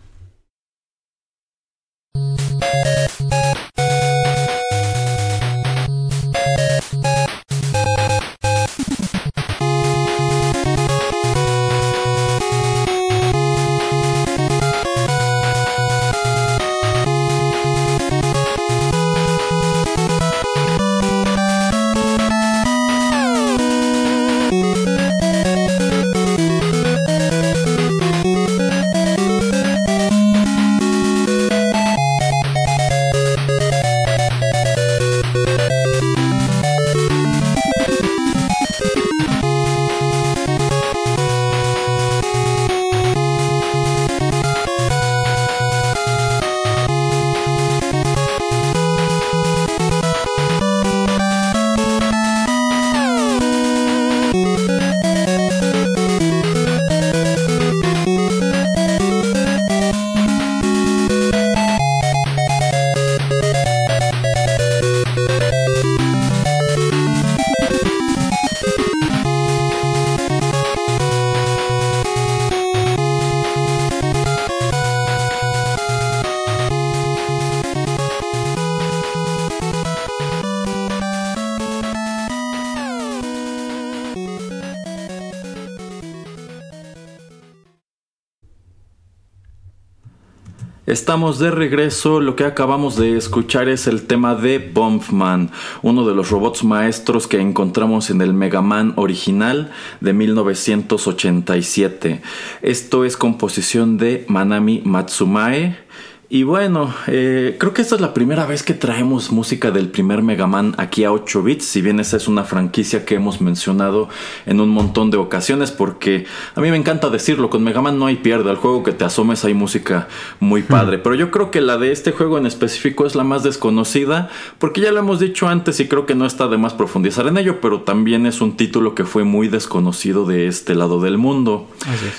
Estamos de regreso, lo que acabamos de escuchar es el tema de Bombman, uno de los robots maestros que encontramos en el Mega Man original de 1987. Esto es composición de Manami Matsumae y bueno, eh, creo que esta es la primera vez que traemos música del primer Mega Man aquí a 8 bits, si bien esa es una franquicia que hemos mencionado en un montón de ocasiones, porque a mí me encanta decirlo, con Mega Man no hay pierde, al juego que te asomes hay música muy padre, pero yo creo que la de este juego en específico es la más desconocida, porque ya lo hemos dicho antes y creo que no está de más profundizar en ello, pero también es un título que fue muy desconocido de este lado del mundo.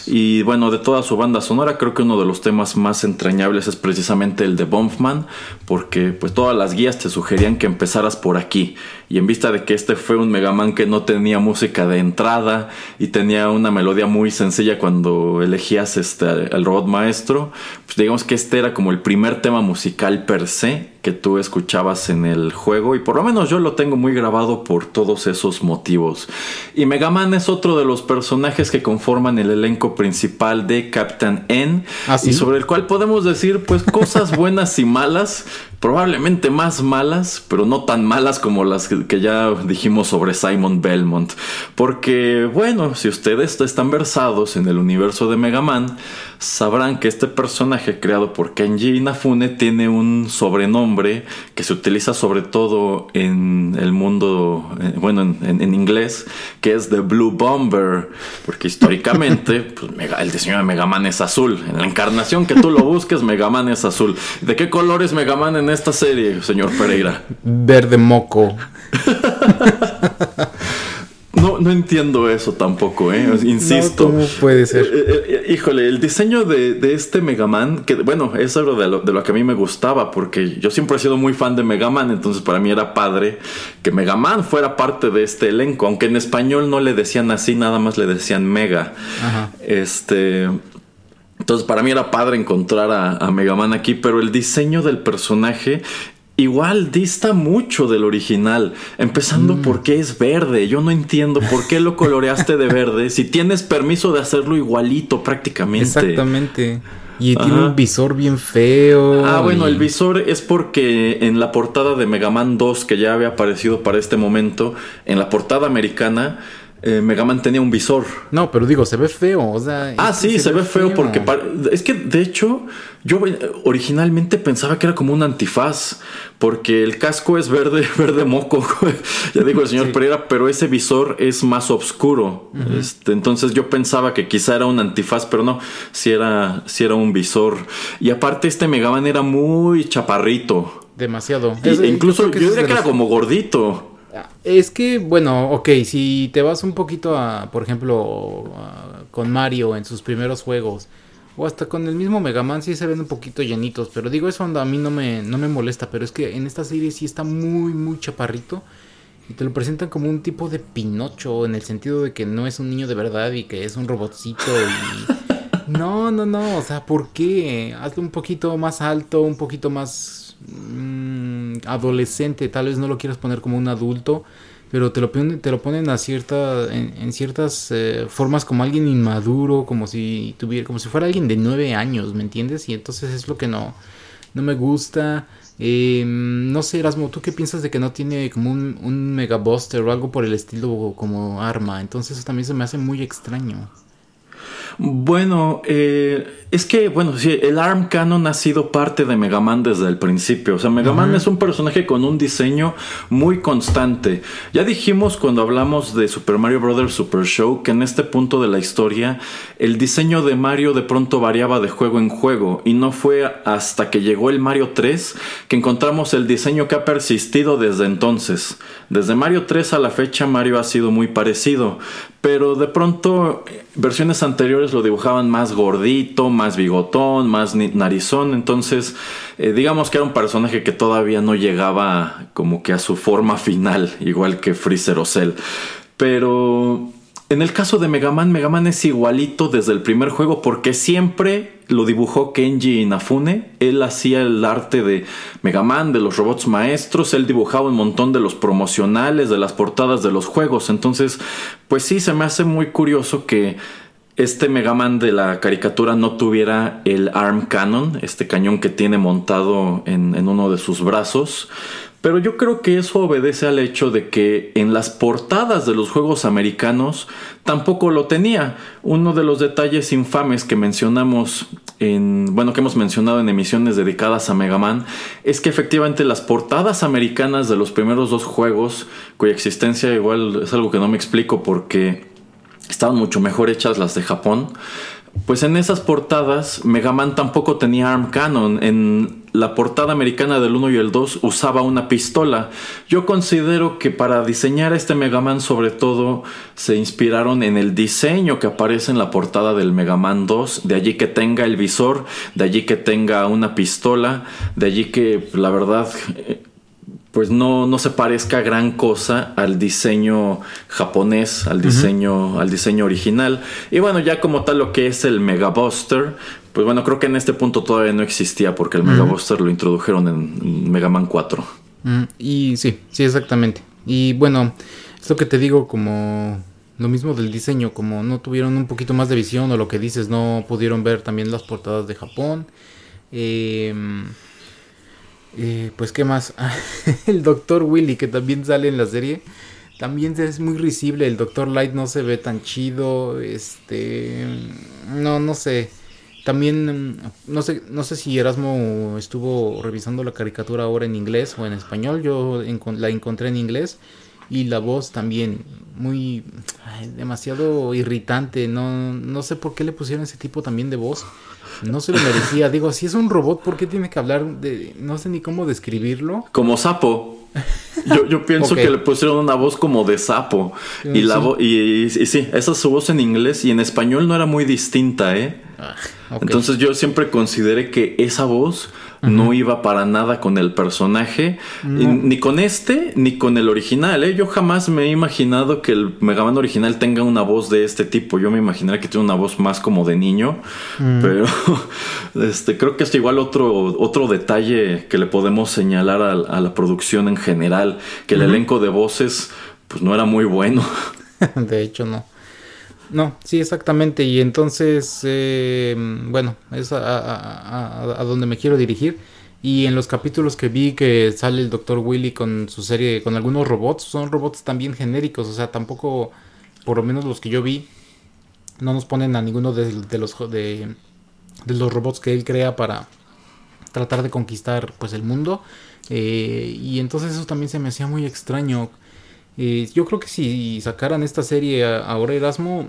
Y bueno, de toda su banda sonora, creo que uno de los temas más entrañables es precisamente el de Bonfman, porque pues todas las guías te sugerían que empezaras por aquí. Y en vista de que este fue un Mega Man que no tenía música de entrada y tenía una melodía muy sencilla cuando elegías este, el robot maestro, pues digamos que este era como el primer tema musical per se que tú escuchabas en el juego y por lo menos yo lo tengo muy grabado por todos esos motivos. Y Mega Man es otro de los personajes que conforman el elenco principal de Captain N ¿Ah, sí? y sobre el cual podemos decir pues cosas [laughs] buenas y malas, probablemente más malas, pero no tan malas como las que, que ya dijimos sobre Simon Belmont. Porque bueno, si ustedes están versados en el universo de Mega Man, sabrán que este personaje creado por Kenji Inafune tiene un sobrenombre que se utiliza sobre todo en el mundo, eh, bueno, en, inglés, que es The Blue Bomber, porque históricamente [laughs] pues, Mega- el diseño de Mega Man es azul. En la encarnación que tú lo busques, Mega Man es azul. ¿De qué color es Mega Man en esta serie, señor Pereira? Verde moco. [laughs] No, no entiendo eso tampoco, ¿eh? Insisto. No, ¿Cómo puede ser? Eh, eh, eh, híjole, el diseño de, de este Mega Man, que bueno, es algo de lo, de lo que a mí me gustaba, porque yo siempre he sido muy fan de Mega Man, entonces para mí era padre que Mega Man fuera parte de este elenco, aunque en español no le decían así, nada más le decían Mega. Ajá. Este. Entonces para mí era padre encontrar a, a Mega Man aquí, pero el diseño del personaje igual dista mucho del original, empezando porque es verde. Yo no entiendo por qué lo coloreaste de verde si tienes permiso de hacerlo igualito prácticamente. Exactamente. Y tiene un visor bien feo. Ah, bueno, el visor es porque en la portada de Mega Man 2, que ya había aparecido para este momento, en la portada americana, eh, Mega Man tenía un visor. No, pero digo, se ve feo. O sea, Ah, este sí, se, ve feo, porque es que de hecho yo originalmente pensaba que era como un antifaz porque el casco es verde, [laughs] verde moco, ya digo el señor Pereira, pero ese visor es más oscuro. este, entonces yo pensaba que quizá era un antifaz, pero no, si era, sí era un visor. Y aparte este Mega Man era muy chaparrito. Demasiado. Y- Es- incluso yo diría que era como gordito. Es que, bueno, ok, si te vas un poquito a, por ejemplo, con Mario en sus primeros juegos, O hasta con el mismo Mega Man sí se ven un poquito llenitos. Pero digo, eso a mí no me, no me molesta. Pero es que en esta serie sí está muy, muy chaparrito. Y te lo presentan como un tipo de Pinocho. En el sentido de que no es un niño de verdad y que es un robotcito. Y... [laughs] No, no, no. O sea, ¿por qué? Hazlo un poquito más alto, un poquito más mm, adolescente. Tal vez no lo quieras poner como un adulto pero te lo te lo ponen a cierta, en, ciertas eh, formas como alguien inmaduro, como si tuviera, como si fuera alguien de nueve años, ¿me entiendes? Y entonces es lo que no, no me gusta. Em, no sé, Erasmo, ¿tú qué piensas de que no tiene como un, un Mega Buster o algo por el estilo como arma? Entonces eso también se me hace muy extraño. Bueno, eh, es que, bueno, sí, el ARM Canon ha sido parte de Mega Man desde el principio. O sea, Mega Man es un personaje con un diseño muy constante. Ya dijimos cuando hablamos de Super Mario Bros. Super Show que en este punto de la historia el diseño de Mario de pronto variaba de juego en juego y no fue hasta que llegó el Mario 3 que encontramos el diseño que ha persistido desde entonces. Desde Mario 3 a la fecha Mario ha sido muy parecido, pero de pronto versiones anteriores lo dibujaban más gordito, más bigotón, más narizón, entonces eh, digamos que era un personaje que todavía no llegaba como que a su forma final, igual que Freezer o Cell. Pero en el caso de Mega Man, Mega Man es igualito desde el primer juego porque siempre lo dibujó Kenji Inafune. Él hacía el arte de Mega Man, de los robots maestros. Él dibujaba un montón de los promocionales, de las portadas de los juegos. Entonces, pues sí, se me hace muy curioso que este Mega Man de la caricatura no tuviera el Arm Cannon, este cañón que tiene montado en, en uno de sus brazos. Pero yo creo que eso obedece al hecho de que en las portadas de los juegos americanos tampoco lo tenía. Uno de los detalles infames que mencionamos en, bueno, que hemos mencionado en emisiones dedicadas a Mega Man, es que efectivamente las portadas americanas de los primeros dos juegos, cuya existencia igual es algo que no me explico porque estaban mucho mejor hechas las de Japón, pues en esas portadas Mega Man tampoco tenía arm cannon. En la portada americana del 1 y el 2 usaba una pistola. Yo considero que para diseñar este Mega Man sobre todo se inspiraron en el diseño que aparece en la portada del Mega Man 2. De allí que tenga el visor, de allí que tenga una pistola, de allí que la verdad pues no, no se parezca gran cosa al diseño japonés, al diseño, al diseño original. Y bueno, ya como tal lo que es el Mega Buster, pues bueno, creo que en este punto todavía no existía porque el Mega Buster lo introdujeron en Mega Man 4. Y sí, sí, exactamente. Y bueno, es lo que te digo como lo mismo del diseño, como no tuvieron un poquito más de visión o lo que dices, no pudieron ver también las portadas de Japón. Eh, eh, pues qué más, [laughs] el Doctor Willy que también sale en la serie. También es muy risible, el Doctor Light no se ve tan chido, este, no, no sé. También, no sé, no sé si Erasmo estuvo revisando la caricatura ahora en inglés o en español. Yo la encontré en inglés y la voz también muy demasiado irritante. No, no sé por qué le pusieron ese tipo también de voz. No se lo merecía. Digo, si es un robot, ¿por qué tiene que hablar de... No sé ni cómo describirlo. Como sapo. Yo, yo pienso que le pusieron una voz como de sapo. Y, la y, y, sí, esa es su voz en inglés y en español no era muy distinta, ¿eh? Ah, Entonces yo siempre consideré que esa voz no iba para nada con el personaje, ni con este, ni con el original. ¿eh? Yo jamás me he imaginado que el Mega Man original tenga una voz de este tipo. Yo me imaginaría que tiene una voz más como de niño, mm. pero [laughs] este, creo que es igual otro, otro detalle que le podemos señalar a, la producción en general, que el elenco de voces pues no era muy bueno. [laughs] de hecho, no. No, sí, exactamente. Y entonces, eh, bueno, es a, donde me quiero dirigir. Y en los capítulos que vi que sale el Dr. Willy con su serie, con algunos robots, son robots también genéricos. O sea, tampoco, por lo menos los que yo vi, no nos ponen a ninguno de, los de, los robots que él crea para tratar de conquistar pues el mundo. Eh, y entonces eso también se me hacía muy extraño. Eh, yo creo que si sacaran esta serie ahora Erasmo,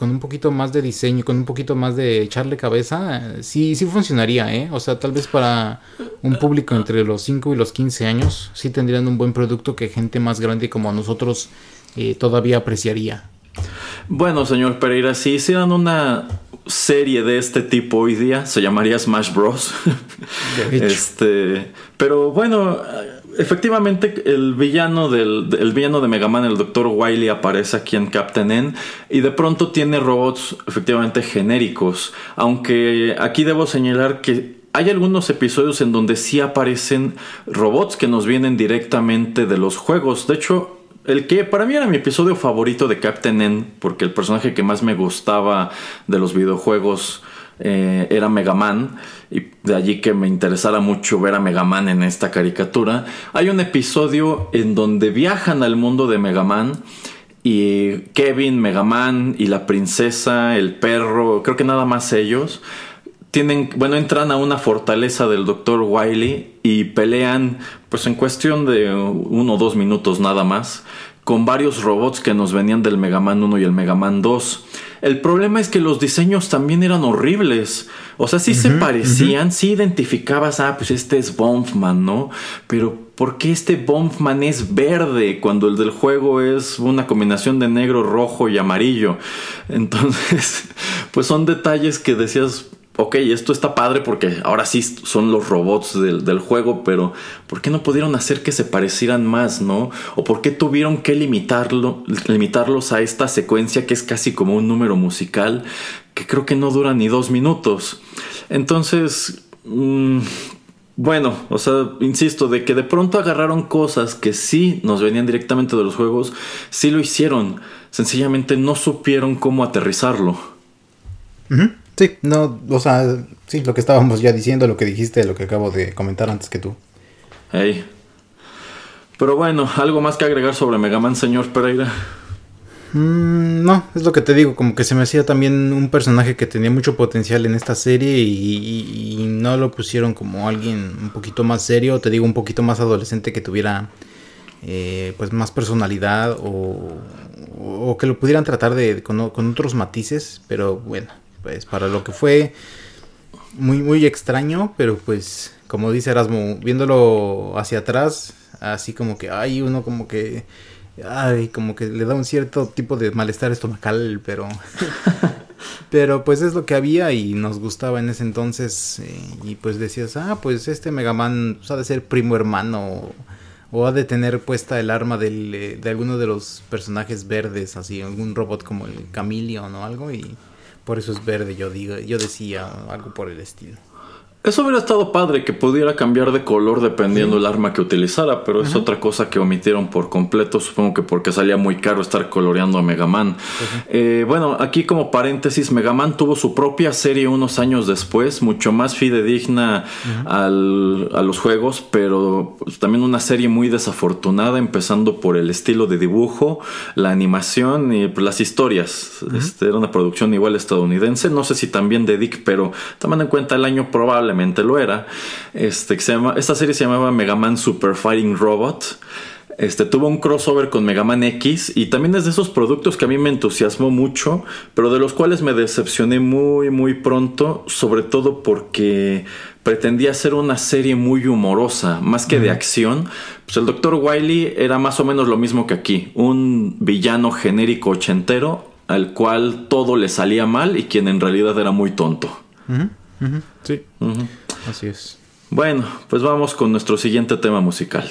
con un poquito más de diseño, con un poquito más de echarle cabeza, sí, sí funcionaría, ¿eh? O sea, tal vez para un público entre los 5 y los 15 años, sí tendrían un buen producto que gente más grande como nosotros eh, todavía apreciaría. Bueno, señor Pereira, si hicieran una serie de este tipo hoy día, se llamaría Smash Bros. [laughs] De hecho. este, pero bueno, efectivamente el villano del el villano de Mega Man, el Dr. Wily aparece aquí en Captain N y de pronto tiene robots efectivamente genéricos, aunque aquí debo señalar que hay algunos episodios en donde sí aparecen robots que nos vienen directamente de los juegos. De hecho, el que para mí era mi episodio favorito de Captain N, porque el personaje que más me gustaba de los videojuegos eh, era Mega Man, y de allí que me interesara mucho ver a Mega Man en esta caricatura. Hay un episodio en donde viajan al mundo de Mega Man. Y Kevin, Mega Man y la princesa, el perro, creo que nada más ellos, tienen, bueno, entran a una fortaleza del Dr. Wily y pelean, pues en cuestión de uno o dos minutos nada más, con varios robots que nos venían del Mega Man 1 y el Mega Man 2. El problema es que los diseños también eran horribles. O sea, sí se parecían, sí identificabas, ah, pues este es Bombman, ¿no? Pero ¿por qué este Bombman es verde cuando el del juego es una combinación de negro, rojo y amarillo? Entonces, [laughs] pues son detalles que decías, ok, esto está padre porque ahora sí son los robots del, del, juego, pero ¿por qué no pudieron hacer que se parecieran más, no? ¿O por qué tuvieron que limitarlo, limitarlos a esta secuencia que es casi como un número musical que creo que no dura ni dos minutos? Entonces, mmm, bueno, o sea, insisto, de que de pronto agarraron cosas que sí nos venían directamente de los juegos, sí lo hicieron, sencillamente no supieron cómo aterrizarlo. Sí, no, o sea, sí, lo que estábamos ya diciendo, lo que dijiste, lo que acabo de comentar antes que tú. Hey. Pero bueno, ¿algo más que agregar sobre Mega Man, señor Pereira? Mm, no, es lo que te digo, como que se me hacía también un personaje que tenía mucho potencial en esta serie y, y, y, no lo pusieron como alguien un poquito más serio, te digo, un poquito más adolescente que tuviera eh, pues más personalidad o, o, que lo pudieran tratar de con, con otros matices, pero bueno pues para lo que fue muy muy extraño, pero pues como dice Erasmo, viéndolo hacia atrás, así como que hay uno como que ay, como que le da un cierto tipo de malestar estomacal, pero [laughs] pero pues es lo que había y nos gustaba en ese entonces eh, y pues decías, "Ah, pues este Mega Man pues, ha de ser primo hermano o ha de tener puesta el arma eh, de alguno de los personajes verdes, así algún robot como el Chameleon o algo y por eso es verde, yo digo, yo decía algo por el estilo. Eso hubiera estado padre que pudiera cambiar de color dependiendo sí. el arma que utilizara, pero Ajá. es otra cosa que omitieron por completo, supongo que porque salía muy caro estar coloreando a Mega Man. Eh, bueno, aquí como paréntesis, Mega Man tuvo su propia serie unos años después, mucho más fidedigna al, a los juegos, pero pues, también una serie muy desafortunada, empezando por el estilo de dibujo, la animación y pues, las historias. Este, era una producción igual estadounidense, no sé si también de Dick, pero tomando en cuenta el año probable lo era. Este, que se llama, esta serie se llamaba Mega Man Super Fighting Robot. Este, tuvo un crossover con Mega Man X y también es de esos productos que a mí me entusiasmó mucho, pero de los cuales me decepcioné muy, muy pronto, sobre todo porque pretendía ser una serie muy humorosa, más que de acción. Pues el Dr. Wily era más o menos lo mismo que aquí, un villano genérico ochentero al cual todo le salía mal y quien en realidad era muy tonto. Uh -huh. Uh -huh. Sí, uh -huh. así es. Bueno, pues vamos con nuestro siguiente tema musical.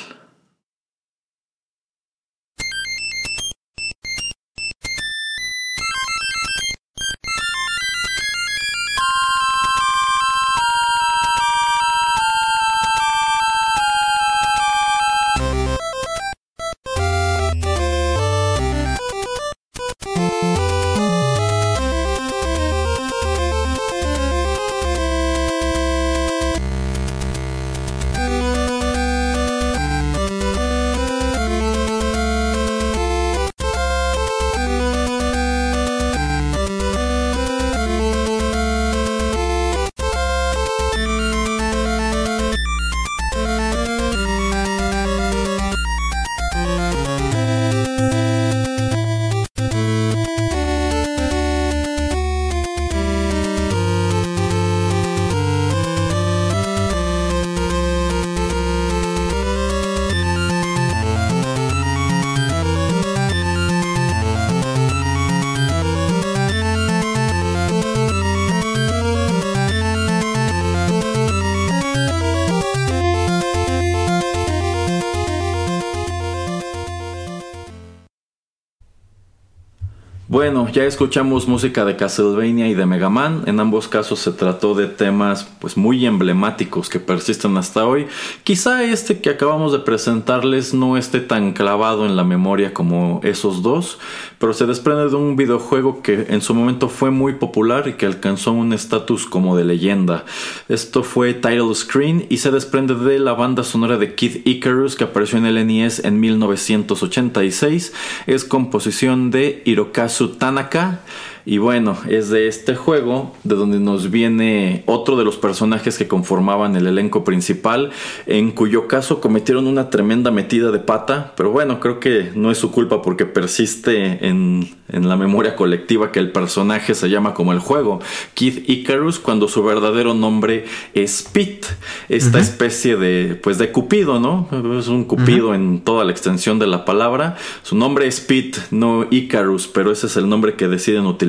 Bueno, ya escuchamos música de Castlevania y de Mega Man. En ambos casos se trató de temas pues muy emblemáticos que persisten hasta hoy. Quizá este que acabamos de presentarles no esté tan clavado en la memoria como esos dos, pero se desprende de un videojuego que en su momento fue muy popular y que alcanzó un estatus como de leyenda. Esto fue Title Screen y se desprende de la banda sonora de Kid Icarus que apareció en el NES en 1986. Es composición de Hirokazu Tanaka. Y bueno, es de este juego de donde nos viene otro de los personajes que conformaban el elenco principal, en cuyo caso cometieron una tremenda metida de pata, pero bueno, creo que no es su culpa porque persiste en, la memoria colectiva que el personaje se llama como el juego, Kid Icarus, cuando su verdadero nombre es Pete, esta especie de, pues de Cupido, ¿no? Es un Cupido en toda la extensión de la palabra. Su nombre es Pete, no Icarus, pero ese es el nombre que deciden utilizar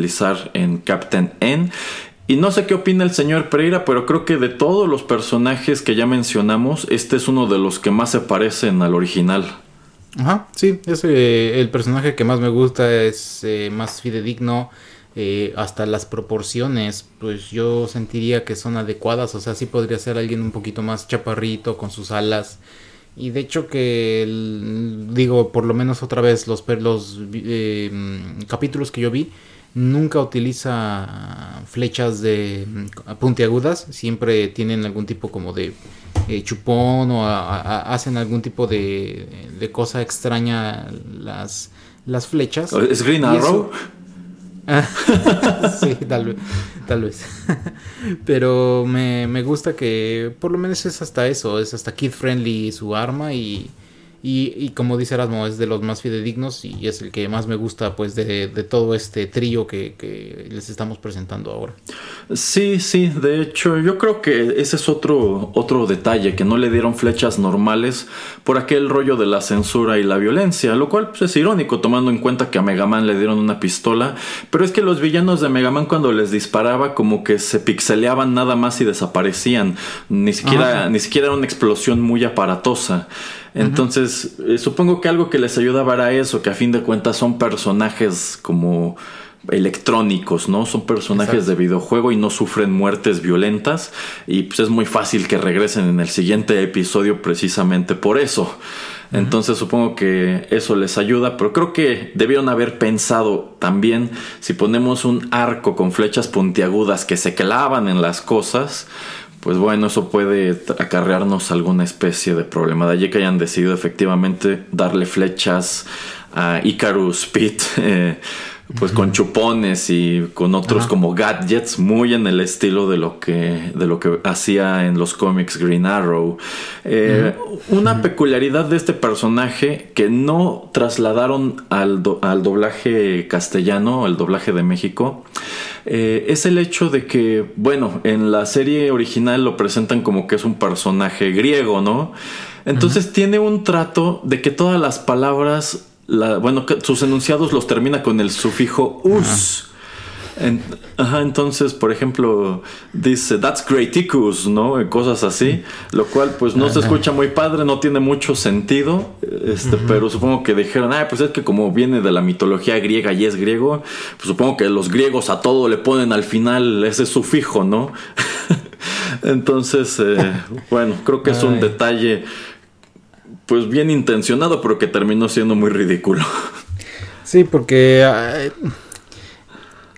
en Captain N. Y no sé qué opina el señor Pereira, pero creo que de todos los personajes que ya mencionamos, este es uno de los que más se parecen al original. Ajá, sí, es eh, el personaje que más me gusta, es eh, más fidedigno, eh, hasta las proporciones, pues yo sentiría que son adecuadas, o sea, sí podría ser alguien un poquito más chaparrito, con sus alas. Y de hecho que, digo, por lo menos otra vez los, los capítulos que yo vi, nunca utiliza flechas de mm, puntiagudas, siempre tienen algún tipo como de eh, chupón o hacen algún tipo de, de, cosa extraña las, las flechas. ¿Es Green Arrow? [laughs] sí, tal vez. Tal vez. [laughs] Pero me, me gusta que por lo menos es hasta eso, es hasta kid friendly su arma y y, como dice Erasmo, es de los más fidedignos y es el que más me gusta pues de, todo este trío que, les estamos presentando ahora. Sí, sí, de hecho yo creo que ese es otro, otro detalle, que no le dieron flechas normales por aquel rollo de la censura y la violencia, lo cual pues, es irónico tomando en cuenta que a Mega Man le dieron una pistola, pero es que los villanos de Mega Man cuando les disparaba como que se pixeleaban nada más y desaparecían, ni siquiera, ni siquiera era una explosión muy aparatosa. Entonces, eh, supongo que algo que les ayudaba era eso, que a fin de cuentas son personajes como electrónicos, ¿no? Son personajes de videojuego y no sufren muertes violentas y pues es muy fácil que regresen en el siguiente episodio precisamente por eso. Entonces supongo que eso les ayuda, pero creo que debieron haber pensado también si ponemos un arco con flechas puntiagudas que se clavan en las cosas, pues bueno, eso puede acarrearnos alguna especie de problema. De allí que hayan decidido efectivamente darle flechas a Icarus Pit, [laughs] eh, pues con chupones y con otros como gadgets, muy en el estilo de lo que, de lo que hacía en los cómics Green Arrow. Eh, una peculiaridad de este personaje que no trasladaron al, al doblaje castellano, al doblaje de México, eh, es el hecho de que, bueno, en la serie original lo presentan como que es un personaje griego, ¿no? Entonces tiene un trato de que todas las palabras, bueno, sus enunciados los termina con el sufijo us. Ajá, entonces, por ejemplo, dice, that's greaticus, ¿no? Cosas así, lo cual pues no se escucha muy padre, no tiene mucho sentido, este, pero supongo que dijeron, ah, pues es que como viene de la mitología griega y es griego, pues supongo que los griegos a todo le ponen al final ese sufijo, ¿no? [laughs] entonces, eh, [laughs] bueno, creo que es un detalle pues bien intencionado, pero que terminó siendo muy ridículo. [laughs] Sí, porque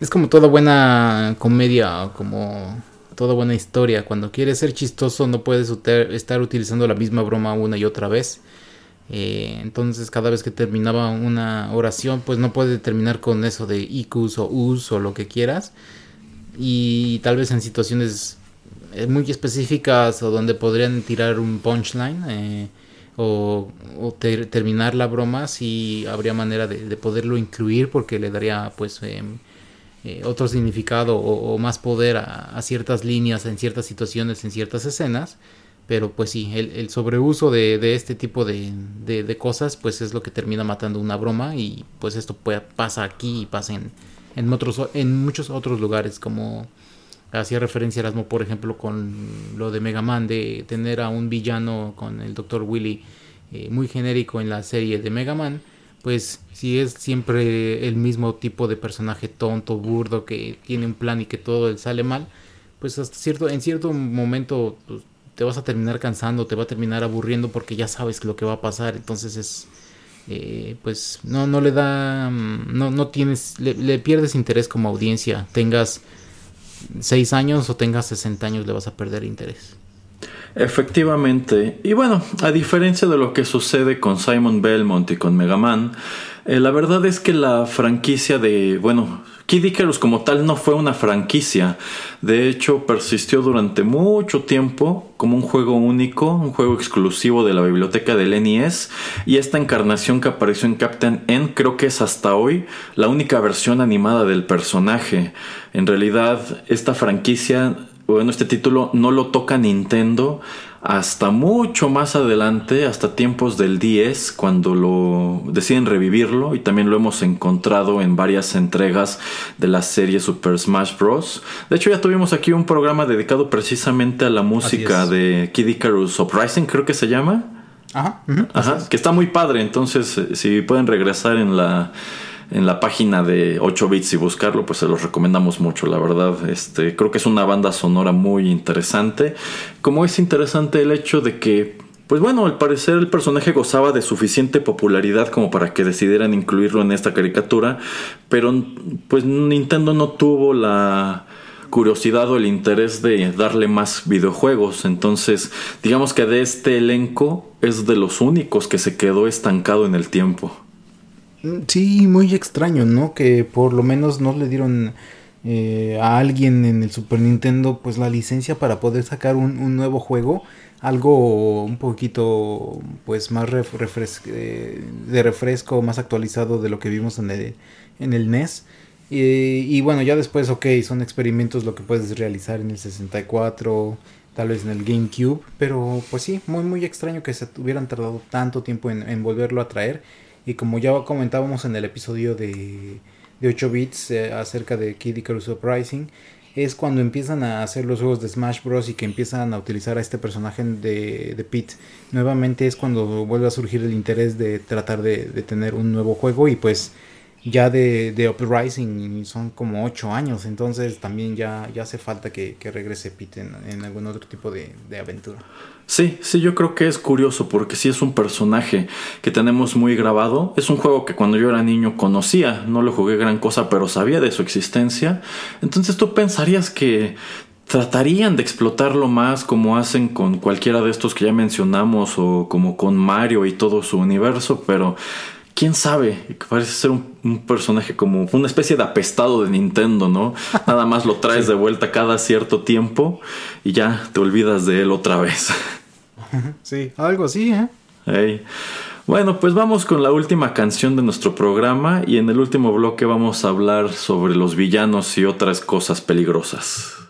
es como toda buena comedia, como toda buena historia. Cuando quieres ser chistoso no puedes estar utilizando la misma broma una y otra vez. Eh, entonces cada vez que terminaba una oración pues no puede terminar con eso de icus o us o lo que quieras. Y tal vez en situaciones eh, muy específicas o donde podrían tirar un punchline eh, o, terminar la broma si habría manera de, poderlo incluir porque le daría pues em, eh, otro significado o, más poder a, ciertas líneas en ciertas situaciones, en ciertas escenas. Pero pues sí, el, sobreuso de, este tipo de, cosas pues es lo que termina matando una broma y pues esto pasa aquí y pasa en, en, muchos otros lugares como hacía referencia Erasmo por ejemplo con lo de Mega Man de tener a un villano con el Dr. Willy eh, muy genérico en la serie de Mega Man pues si es siempre el mismo tipo de personaje tonto, burdo, que tiene un plan y que todo le sale mal, pues hasta cierto, en cierto momento pues, te vas a terminar cansando, te va a terminar aburriendo porque ya sabes lo que va a pasar, entonces es... eh, pues no, no le da, mm, no, no tienes, le pierdes interés como audiencia, tengas 6 años o tengas 60 años le vas a perder interés. Efectivamente. Y bueno, a diferencia de lo que sucede con Simon Belmont y con Mega Man, eh, la verdad es que la franquicia de, bueno, Kid Icarus como tal no fue una franquicia. De hecho, persistió durante mucho tiempo como un juego único, un juego exclusivo de la biblioteca del NES. Y esta encarnación que apareció en Captain N creo que es hasta hoy la única versión animada del personaje. En realidad, esta franquicia bueno, este título no lo toca Nintendo hasta mucho más adelante, hasta tiempos del 10, cuando lo deciden revivirlo y también lo hemos encontrado en varias entregas de la serie Super Smash Bros. De hecho, ya tuvimos aquí un programa dedicado precisamente a la música de Kid Icarus Uprising, creo que se llama. Ajá, Ajá, es. que está muy padre, entonces eh, si pueden regresar en la en la página de 8 bits y buscarlo, pues se los recomendamos mucho, la verdad. Este, creo que es una banda sonora muy interesante. Como es interesante el hecho de que pues bueno, al parecer el personaje gozaba de suficiente popularidad como para que decidieran incluirlo en esta caricatura, pero pues Nintendo no tuvo la curiosidad o el interés de darle más videojuegos. Entonces, digamos que de este elenco es de los únicos que se quedó estancado en el tiempo. Sí, muy extraño, ¿no? Que por lo menos no le dieron eh, a alguien en el Super Nintendo pues la licencia para poder sacar un, nuevo juego. Algo un poquito pues más eh, de refresco, más actualizado de lo que vimos en el, en el NES. Y, bueno, ya después, ok, son experimentos lo que puedes realizar en el 64, tal vez en el GameCube, pero pues sí, muy muy extraño que se hubieran tardado tanto tiempo en volverlo a traer. Y como ya comentábamos en el episodio de, de 8 bits eh, acerca de Kid Icarus Uprising, es cuando empiezan a hacer los juegos de Smash Bros. y que empiezan a utilizar a este personaje de, de Pete. Nuevamente es cuando vuelve a surgir el interés de tratar de, de tener un nuevo juego y pues ya de, de Uprising son como 8 años, entonces también ya, ya hace falta que, que regrese Pete en, algún otro tipo de, de aventura. Sí, sí, yo creo que es curioso porque sí es un personaje que tenemos muy grabado. Es un juego que cuando yo era niño conocía, no lo jugué gran cosa, pero sabía de su existencia. Entonces tú pensarías que tratarían de explotarlo más como hacen con cualquiera de estos que ya mencionamos o como con Mario y todo su universo, pero quién sabe, parece ser un, un personaje como una especie de apestado de Nintendo, ¿no? [laughs] Nada más lo traes de vuelta cada cierto tiempo y ya te olvidas de él otra vez. [laughs] Sí, algo así, ¿eh? Bueno, pues vamos con la última canción de nuestro programa y en el último bloque vamos a hablar sobre los villanos y otras cosas peligrosas.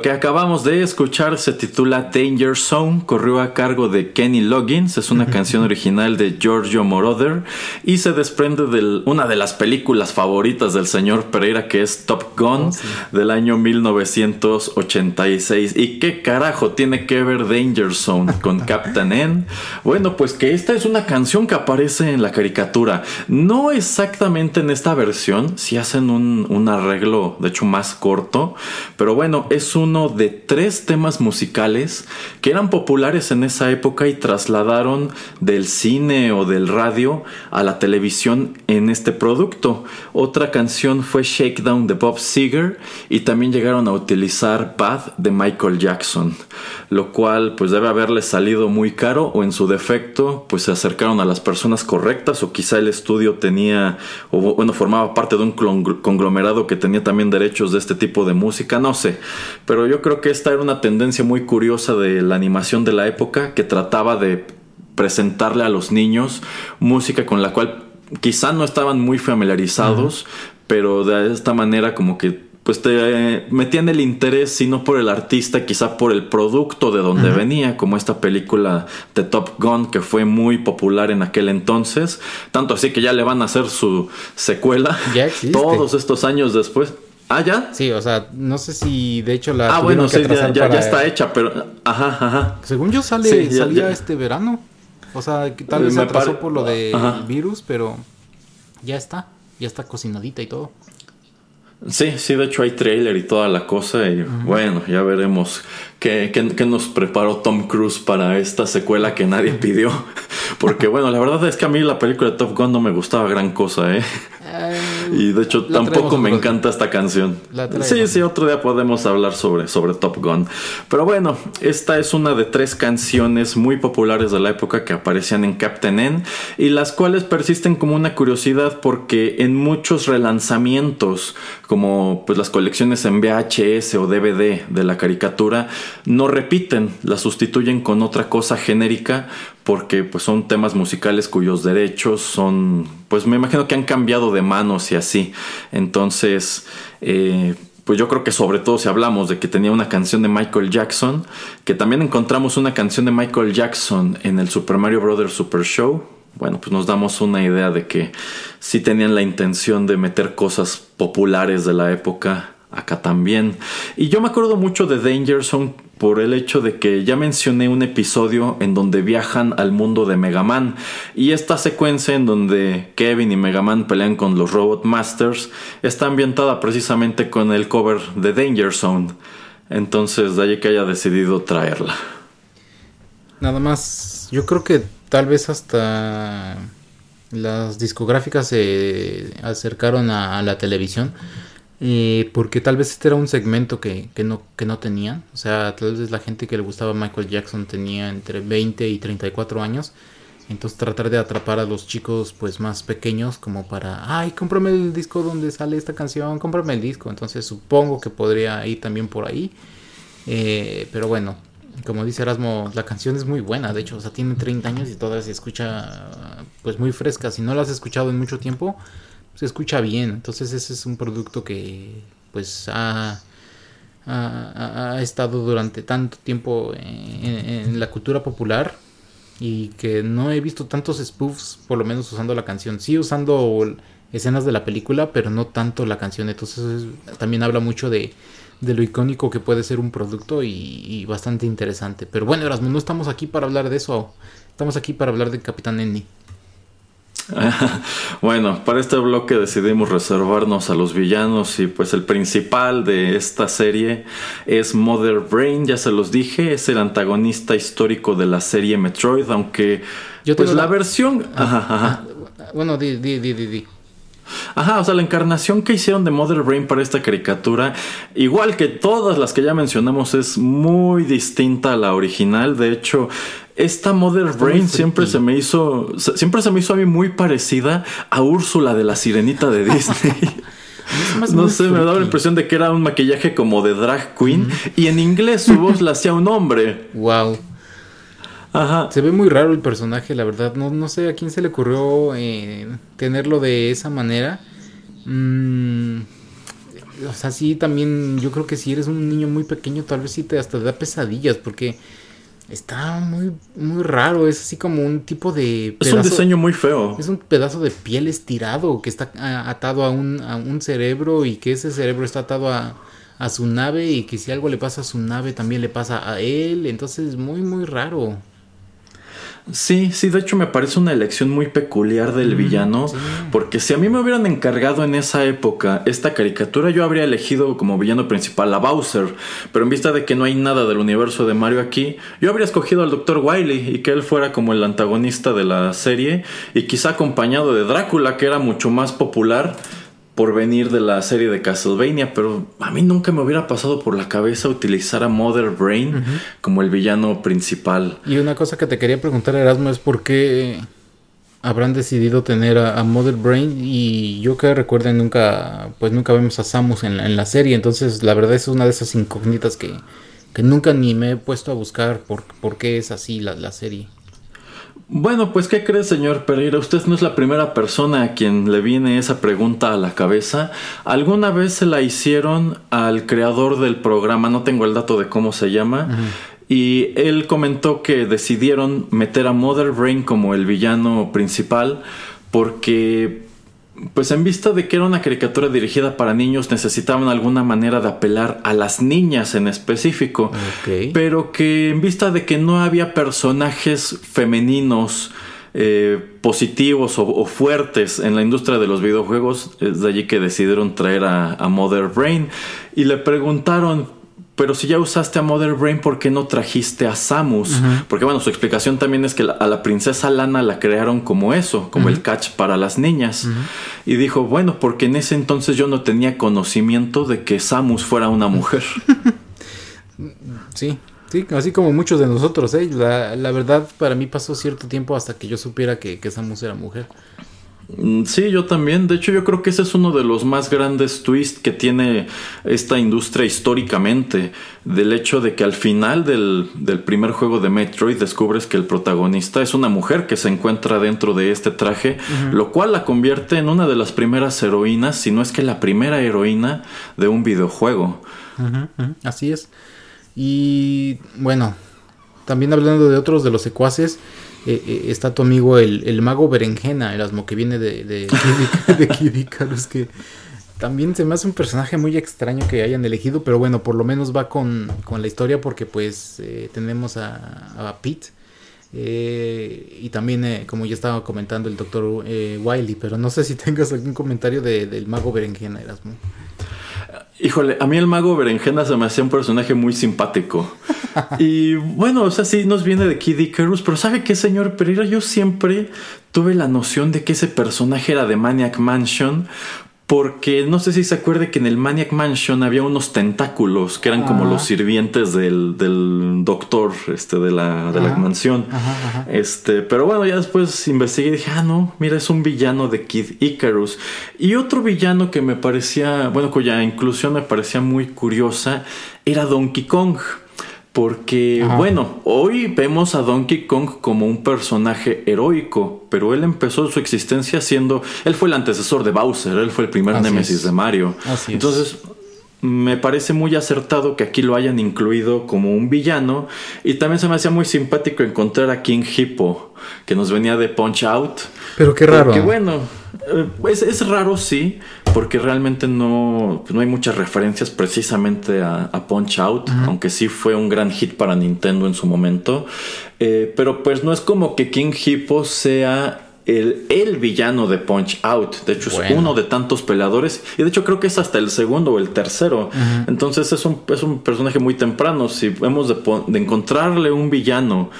Lo que acabamos de escuchar se titula Danger Zone, corrió a cargo de Kenny Loggins, es una canción original de Giorgio Moroder y se desprende de una de las películas favoritas del señor Pereira que es Top Gun del año 1986. ¿Y qué carajo tiene que ver Danger Zone con [laughs] Captain N? Bueno, pues que esta es una canción que aparece en la caricatura. No exactamente en esta versión, si hacen un, un arreglo de hecho más corto, pero bueno, es uno de tres temas musicales que eran populares en esa época y trasladaron del cine o del radio a la televisión en este producto. Otra canción fue Shakedown de Bob Seger y también llegaron a utilizar Bad de Michael Jackson, lo cual pues debe haberle salido muy caro o en su defecto pues se acercaron a las personas correctas o quizá el estudio tenía o bueno formaba parte de un conglomerado que tenía también derechos de este tipo de música, no sé, pero yo creo que esta era una tendencia muy curiosa de la animación de la época que trataba de presentarle a los niños música con la cual quizá no estaban muy familiarizados, pero de esta manera como que pues te metían el interés, si no por el artista, quizá por el producto de donde venía, como esta película de Top Gun, que fue muy popular en aquel entonces. Tanto así que ya le van a hacer su secuela [laughs] Ya existe. todos estos años después. Ah, ya. Sí, o sea, no sé si de hecho la. Ah, bueno, sí, ya, ya- ya está hecha, pero. Ajá, ajá. Según yo sale, Sí, ya- salía este verano. O sea, tal Eh, vez se atrasó pare- por lo del virus, pero ya está. Ya está cocinadita y todo. Sí, sí, de hecho hay trailer y toda la cosa y bueno, ya veremos qué, qué- qué nos preparó Tom Cruise para esta secuela que nadie pidió. [laughs] Porque bueno, la verdad es que a mí la película de Top Gun no me gustaba gran cosa, ¿eh? Y de hecho La tampoco me encanta esta canción. Sí, sí, otro día podemos hablar sobre, sobre Top Gun. Pero bueno, esta es una de tres canciones muy populares de la época que aparecían en Captain N y las cuales persisten como una curiosidad porque en muchos relanzamientos, como pues las colecciones en VHS o DVD de la caricatura, no repiten, la sustituyen con otra cosa genérica porque pues son temas musicales cuyos derechos son pues me imagino que han cambiado de manos y así entonces eh, pues yo creo que sobre todo si hablamos de que tenía una canción de Michael Jackson que también encontramos una canción de Michael Jackson en el Super Mario Bros. Super Show bueno, pues nos damos una idea de que sí tenían la intención de meter cosas populares de la época acá también. Y yo me acuerdo mucho de Danger Zone por el hecho de que ya mencioné un episodio en donde viajan al mundo de Mega Man y esta secuencia en donde Kevin y Mega Man pelean con los Robot Masters está ambientada precisamente con el cover de Danger Zone. Entonces de ahí que haya decidido traerla. Nada más, yo creo que tal vez hasta las discográficas se acercaron a la televisión. Eh, porque tal vez este era un segmento que, que no, que no tenían. O sea, tal vez la gente que le gustaba Michael Jackson tenía entre 20 y 34 años. Entonces tratar de atrapar a los chicos pues más pequeños como para, ay, cómprame el disco donde sale esta canción, cómprame el disco. Entonces supongo que podría ir también por ahí. Eh, pero bueno, como dice Erasmo, la canción es muy buena, de hecho, o sea, tiene 30 años y todavía se escucha pues muy fresca. Si no la has escuchado en mucho tiempo, se escucha bien. Entonces ese es un producto que pues ha, ha- estado durante tanto tiempo en, la cultura popular y que no he visto tantos spoofs, por lo menos usando la canción. Sí usando escenas de la película, pero no tanto la canción. Entonces también habla mucho de, de lo icónico que puede ser un producto y, bastante interesante. Pero bueno, Erasmo, no estamos aquí para hablar de eso. Estamos aquí para hablar de Capitán Enni. [laughs] Bueno, para este bloque decidimos reservarnos a los villanos y pues el principal de esta serie es Mother Brain, ya se los dije, es el antagonista histórico de la serie Metroid, aunque Yo pues la la- versión... Ajá, ajá. Bueno, di, di, di, di. Ajá, o sea, la encarnación que hicieron de Mother Brain para esta caricatura, igual que todas las que ya mencionamos, es muy distinta a la original. De hecho, esta Mother Brain siempre se me hizo, siempre se me hizo a mí muy parecida a Úrsula de la Sirenita de Disney. [laughs] No sé, me daba la impresión de que era un maquillaje como de drag queen y en inglés su voz la hacía un hombre. Wow. Ajá. Se ve muy raro el personaje, la verdad. No, no sé a quién se le ocurrió eh, tenerlo de esa manera. Mm, o sea, sí, también yo creo que si eres un niño muy pequeño, tal vez sí te hasta da pesadillas, porque está muy, muy raro. Es así como un tipo de. Es un pedazo- diseño muy feo. Es un pedazo de piel estirado que está atado a un, a un cerebro y que ese cerebro está atado a, a su nave y que si algo le pasa a su nave también le pasa a él. Entonces, muy, muy raro. Sí, sí, de hecho me parece una elección muy peculiar del villano, porque si a mí me hubieran encargado en esa época esta caricatura, yo habría elegido como villano principal a Bowser, pero en vista de que no hay nada del universo de Mario aquí, yo habría escogido al Dr. Wily y que él fuera como el antagonista de la serie, y quizá acompañado de Drácula, que era mucho más popular por venir de la serie de Castlevania, pero a mí nunca me hubiera pasado por la cabeza utilizar a Mother Brain como el villano principal. Y una cosa que te quería preguntar, Erasmo, es por qué habrán decidido tener a, a Mother Brain y yo que recuerden nunca, pues nunca vemos a Samus en la, en la serie, entonces la verdad es una de esas incógnitas que, que nunca ni me he puesto a buscar por, por qué es así la, la serie. Bueno, pues ¿qué cree, señor Pereira? Usted no es la primera persona a quien le viene esa pregunta a la cabeza. Alguna vez se la hicieron al creador del programa, no tengo el dato de cómo se llama, y él comentó que decidieron meter a Mother Brain como el villano principal porque pues en vista de que era una caricatura dirigida para niños, necesitaban alguna manera de apelar a las niñas en específico. Pero que en vista de que no había personajes femeninos eh, positivos o, o fuertes en la industria de los videojuegos, es de allí que decidieron traer a, a Mother Brain. Y le preguntaron, pero si ya usaste a Mother Brain, ¿por qué no trajiste a Samus? Porque bueno, su explicación también es que la- a la princesa Lana la crearon como eso, como el catch para las niñas. Y dijo, bueno, porque en ese entonces yo no tenía conocimiento de que Samus fuera una mujer. [laughs] Sí, sí, así como muchos de nosotros, ¿eh? La, la verdad, para mí pasó cierto tiempo hasta que yo supiera que, que Samus era mujer. Mm, Sí, yo también. De hecho, yo creo que ese es uno de los más grandes twists que tiene esta industria históricamente. Del hecho de que al final del, del primer juego de Metroid descubres que el protagonista es una mujer que se encuentra dentro de este traje, lo cual la convierte en una de las primeras heroínas, si no es que la primera heroína de un videojuego. Así es. Y bueno, también hablando de otros de los secuaces, eh, eh, está tu amigo el, el mago Berenjena, Erasmo, que viene de, de, [laughs] de Kid Icarus, que también se me hace un personaje muy extraño que hayan elegido, pero bueno, por lo menos va con, con la historia porque pues eh, tenemos a, a Pete. eh, y también, eh, como ya estaba comentando el doctor eh, Wiley, pero no sé si tengas algún comentario de- del mago Berenjena, Erasmo. Híjole, a mí el mago Berenjena se me hacía un personaje muy simpático. [laughs] Y bueno, o sea, sí nos viene de Kid Icarus, pero ¿sabe qué, señor Pereira? Yo siempre tuve la noción de que ese personaje era de Maniac Mansion. Porque no sé si se acuerde que en el Maniac Mansion había unos tentáculos que eran como Ah. los sirvientes del, del doctor este, de, la, de la mansión. Ajá, ajá. Este, pero bueno, ya después investigué y dije, ah, no, mira, es un villano de Kid Icarus. Y otro villano que me parecía, bueno, cuya inclusión me parecía muy curiosa, era Donkey Kong. Porque, Ajá. bueno, hoy vemos a Donkey Kong como un personaje heroico, pero él empezó su existencia siendo, él fue el antecesor de Bowser, él fue el primer Así némesis es. de Mario. Así es. Me parece muy acertado que aquí lo hayan incluido como un villano. Y también se me hacía muy simpático encontrar a King Hippo, que nos venía de Punch Out. Pero qué raro. Porque bueno, eh, es, es raro sí, porque realmente no, no hay muchas referencias precisamente a, a Punch Out, aunque sí fue un gran hit para Nintendo en su momento. Eh, pero pues no es como que King Hippo sea el, el villano de Punch Out. De hecho, es uno de tantos peleadores. Y de hecho, creo que es hasta el segundo o el tercero. Entonces, es un, es un personaje muy temprano. Si hemos de, encontrarle un villano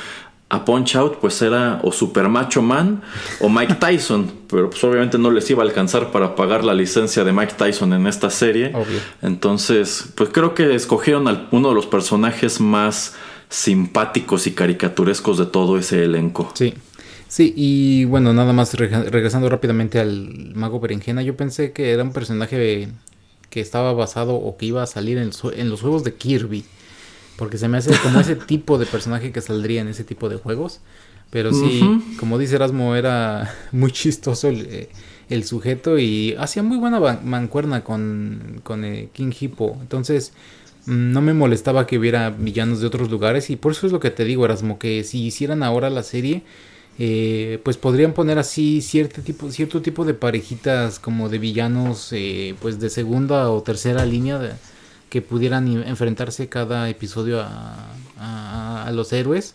a Punch Out, pues era o Super Macho Man o Mike [laughs] Tyson. Pero pues obviamente no les iba a alcanzar para pagar la licencia de Mike Tyson en esta serie. Obvio. Entonces, pues creo que escogieron a uno de los personajes más simpáticos y caricaturescos de todo ese elenco. Sí. Sí, y bueno, nada más reg- regresando rápidamente al mago berenjena, yo pensé que era un personaje que estaba basado o que iba a salir en, los jue- en los juegos de Kirby, porque se me hace como ese [laughs] tipo de personaje que saldría en ese tipo de juegos, pero sí, como dice Erasmo, era [laughs] muy chistoso el, eh, el sujeto y hacía muy buena mancuerna con, con eh, King Hippo. Entonces mm, no me molestaba que hubiera villanos de otros lugares y por eso es lo que te digo, Erasmo, que si hicieran ahora la serie, eh, pues podrían poner así cierto tipo, cierto tipo de parejitas como de villanos eh, pues de segunda o tercera línea que pudieran enfrentarse cada episodio a, los héroes.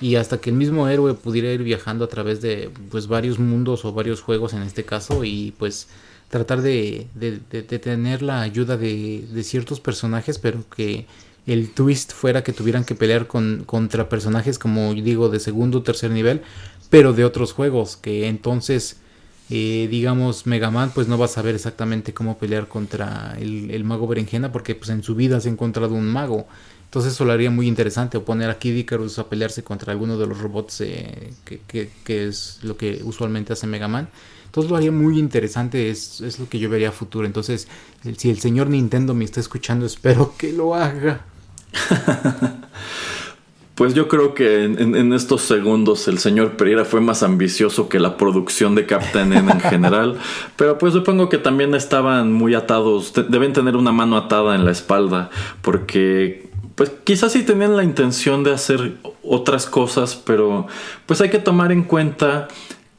Y hasta que el mismo héroe pudiera ir viajando a través de pues varios mundos o varios juegos en este caso y pues tratar de, de- tener la ayuda de ciertos personajes pero que el twist fuera que tuvieran que pelear con, contra personajes como digo de segundo o tercer nivel pero de otros juegos que entonces eh, digamos Mega Man pues no va a saber exactamente cómo pelear contra el, el mago berenjena porque pues en su vida se ha encontrado un mago. Entonces eso lo haría muy interesante o poner a Kid Icarus a pelearse contra alguno de los robots eh, que, que- que es lo que usualmente hace Mega Man. Entonces lo haría muy interesante es, es lo que yo vería a futuro. Entonces si el señor Nintendo me está escuchando espero que lo haga Pues yo creo que en, estos segundos el señor Pereira fue más ambicioso que la producción de Captain N en general, [laughs] pero pues supongo que también estaban muy atados, te- deben tener una mano atada en la espalda, porque pues quizás sí tenían la intención de hacer otras cosas, pero pues hay que tomar en cuenta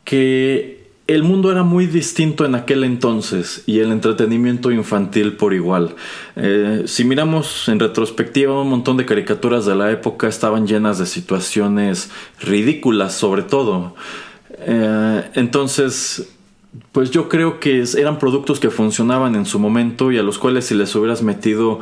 que el mundo era muy distinto en aquel entonces y el entretenimiento infantil por igual. Eh, si miramos en retrospectiva, un montón de caricaturas de la época estaban llenas de situaciones ridículas sobre todo. Eh, entonces, pues yo creo que eran productos que funcionaban en su momento y a los cuales si les hubieras metido,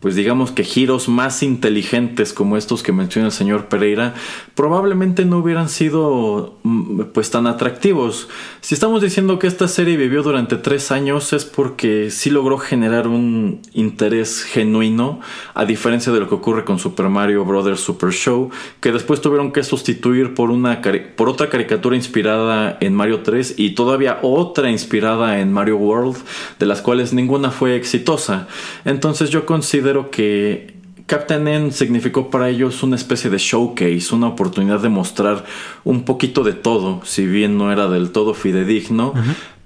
pues digamos que giros más inteligentes como estos que menciona el señor Pereira, probablemente no hubieran sido mm, pues tan atractivos. Si estamos diciendo que esta serie vivió durante tres años es porque sí logró generar un interés genuino, a diferencia de lo que ocurre con Super Mario Bros. Super Show, que después tuvieron que sustituir por, una, por otra caricatura inspirada en Mario 3 y todavía otra inspirada en Mario World, de las cuales ninguna fue exitosa. Entonces yo considero que Captain N significó para ellos una especie de showcase, una oportunidad de mostrar un poquito de todo, si bien no era del todo fidedigno.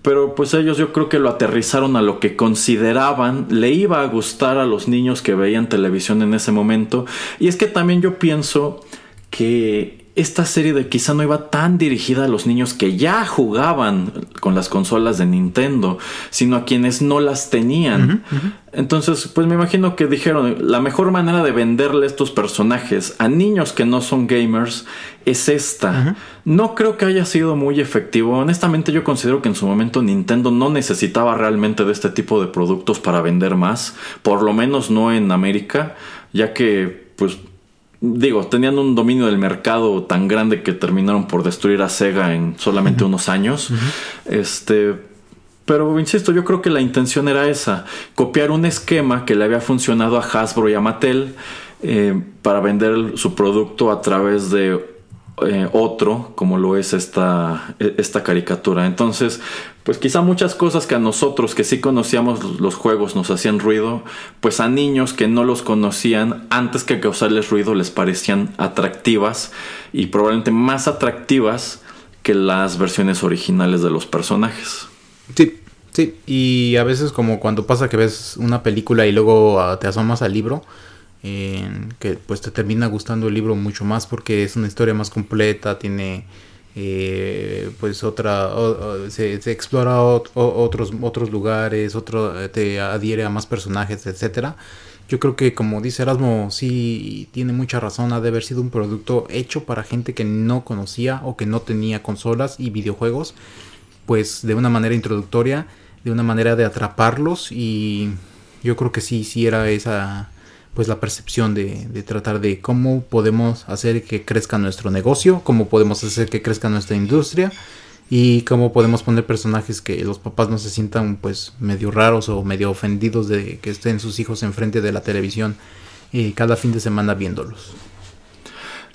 Pero pues ellos yo creo que lo aterrizaron a lo que consideraban le iba a gustar a los niños que veían televisión en ese momento. Y es que también yo pienso que esta serie de quizá no iba tan dirigida a los niños que ya jugaban con las consolas de Nintendo, sino a quienes no las tenían. Entonces, pues me imagino que dijeron, la mejor manera de venderle estos personajes a niños que no son gamers es esta. No creo que haya sido muy efectivo. Honestamente, yo considero que en su momento Nintendo no necesitaba realmente de este tipo de productos para vender más, por lo menos no en América, ya que, pues, digo, tenían un dominio del mercado tan grande que terminaron por destruir a Sega en solamente unos años. Este, pero insisto, yo creo que la intención era esa, copiar un esquema que le había funcionado a Hasbro y a Mattel eh, para vender su producto a través de eh, otro, como lo es esta, e- esta caricatura. Entonces, pues quizá muchas cosas que a nosotros que sí conocíamos los juegos nos hacían ruido, pues a niños que no los conocían, antes que causarles ruido, les parecían atractivas y probablemente más atractivas que las versiones originales de los personajes. Sí, sí. Y a veces como cuando pasa que ves una película y luego ah, te asomas al libro, que pues te termina gustando el libro mucho más porque es una historia más completa, tiene eh, pues otra, se, se explora otros, otros lugares, otro, eh, te adhiere a más personajes, etcétera. Yo creo que como dice Erasmo, sí tiene mucha razón, ha de haber sido un producto hecho para gente que no conocía o que no tenía consolas y videojuegos pues de una manera introductoria, de una manera de atraparlos y yo creo que sí, sí era esa pues la percepción de, de tratar de cómo podemos hacer que crezca nuestro negocio, cómo podemos hacer que crezca nuestra industria y cómo podemos poner personajes que los papás no se sientan pues medio raros o medio ofendidos de que estén sus hijos enfrente de la televisión eh, cada fin de semana viéndolos.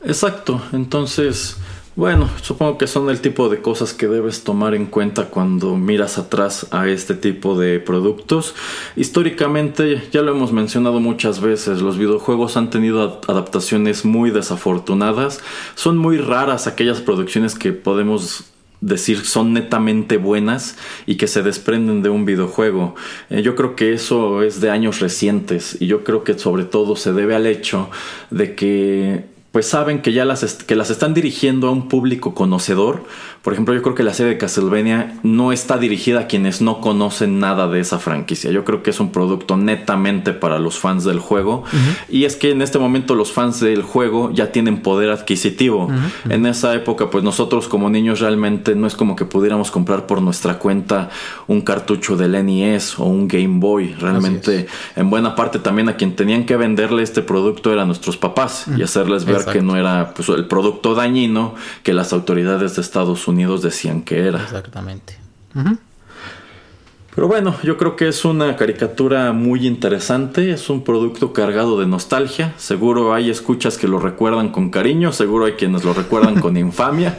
Exacto, entonces, bueno, supongo que son el tipo de cosas que debes tomar en cuenta cuando miras atrás a este tipo de productos. Históricamente, ya lo hemos mencionado muchas veces, los videojuegos han tenido ad- adaptaciones muy desafortunadas. Son muy raras aquellas producciones que podemos decir son netamente buenas y que se desprenden de un videojuego. Eh, yo creo que eso es de años recientes y yo creo que sobre todo se debe al hecho de que pues saben que ya las, que las están dirigiendo a un público conocedor. Por ejemplo, yo creo que la serie de Castlevania no está dirigida a quienes no conocen nada de esa franquicia. Yo creo que es un producto netamente para los fans del juego. Y es que en este momento los fans del juego ya tienen poder adquisitivo. En esa época, pues nosotros como niños realmente no es como que pudiéramos comprar por nuestra cuenta un cartucho del NES o un Game Boy. Realmente, en buena parte también a quien tenían que venderle este producto eran nuestros papás y hacerles ver que no era pues, el producto dañino que las autoridades de Estados Unidos decían que era. Exactamente. Pero bueno, yo creo que es una caricatura muy interesante, es un producto cargado de nostalgia, seguro hay escuchas que lo recuerdan con cariño, seguro hay quienes lo recuerdan con [laughs] infamia,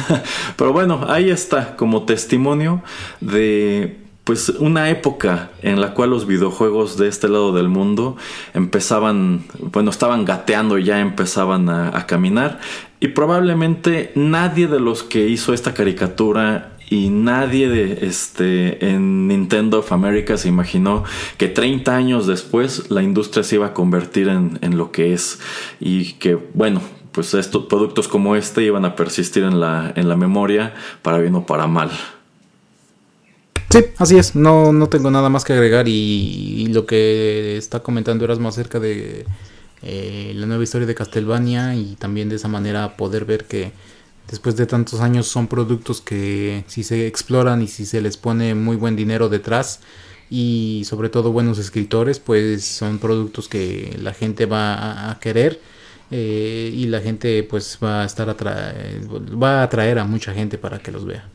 [laughs] pero bueno, ahí está como testimonio de pues una época en la cual los videojuegos de este lado del mundo empezaban, bueno, estaban gateando y ya empezaban a, caminar. Y probablemente nadie de los que hizo esta caricatura y nadie de este en Nintendo of America se imaginó que 30 años después la industria se iba a convertir en, en lo que es y que bueno pues estos productos como este iban a persistir en la, en la memoria para bien o para mal. Sí, así es. No, no tengo nada más que agregar. Y, lo que está comentando eras más acerca de eh, la nueva historia de Castlevania. Y también de esa manera poder ver que después de tantos años son productos que si se exploran y si se les pone muy buen dinero detrás. Y sobre todo buenos escritores, pues son productos que la gente va a, querer. Eh, y la gente pues va a estar va a atraer a mucha gente para que los vea.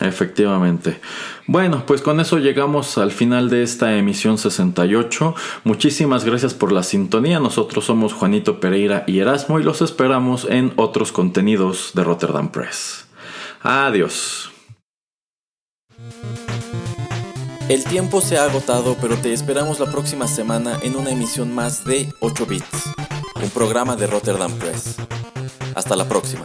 Efectivamente. Bueno, pues con eso llegamos al final de esta emisión 68. Muchísimas gracias por la sintonía. Nosotros somos Juanito Pereira y Erasmo y los esperamos en otros contenidos de Rotterdam Press. Adiós. El tiempo se ha agotado, pero te esperamos la próxima semana en una emisión más de 8 bits, un programa de Rotterdam Press. Hasta la próxima.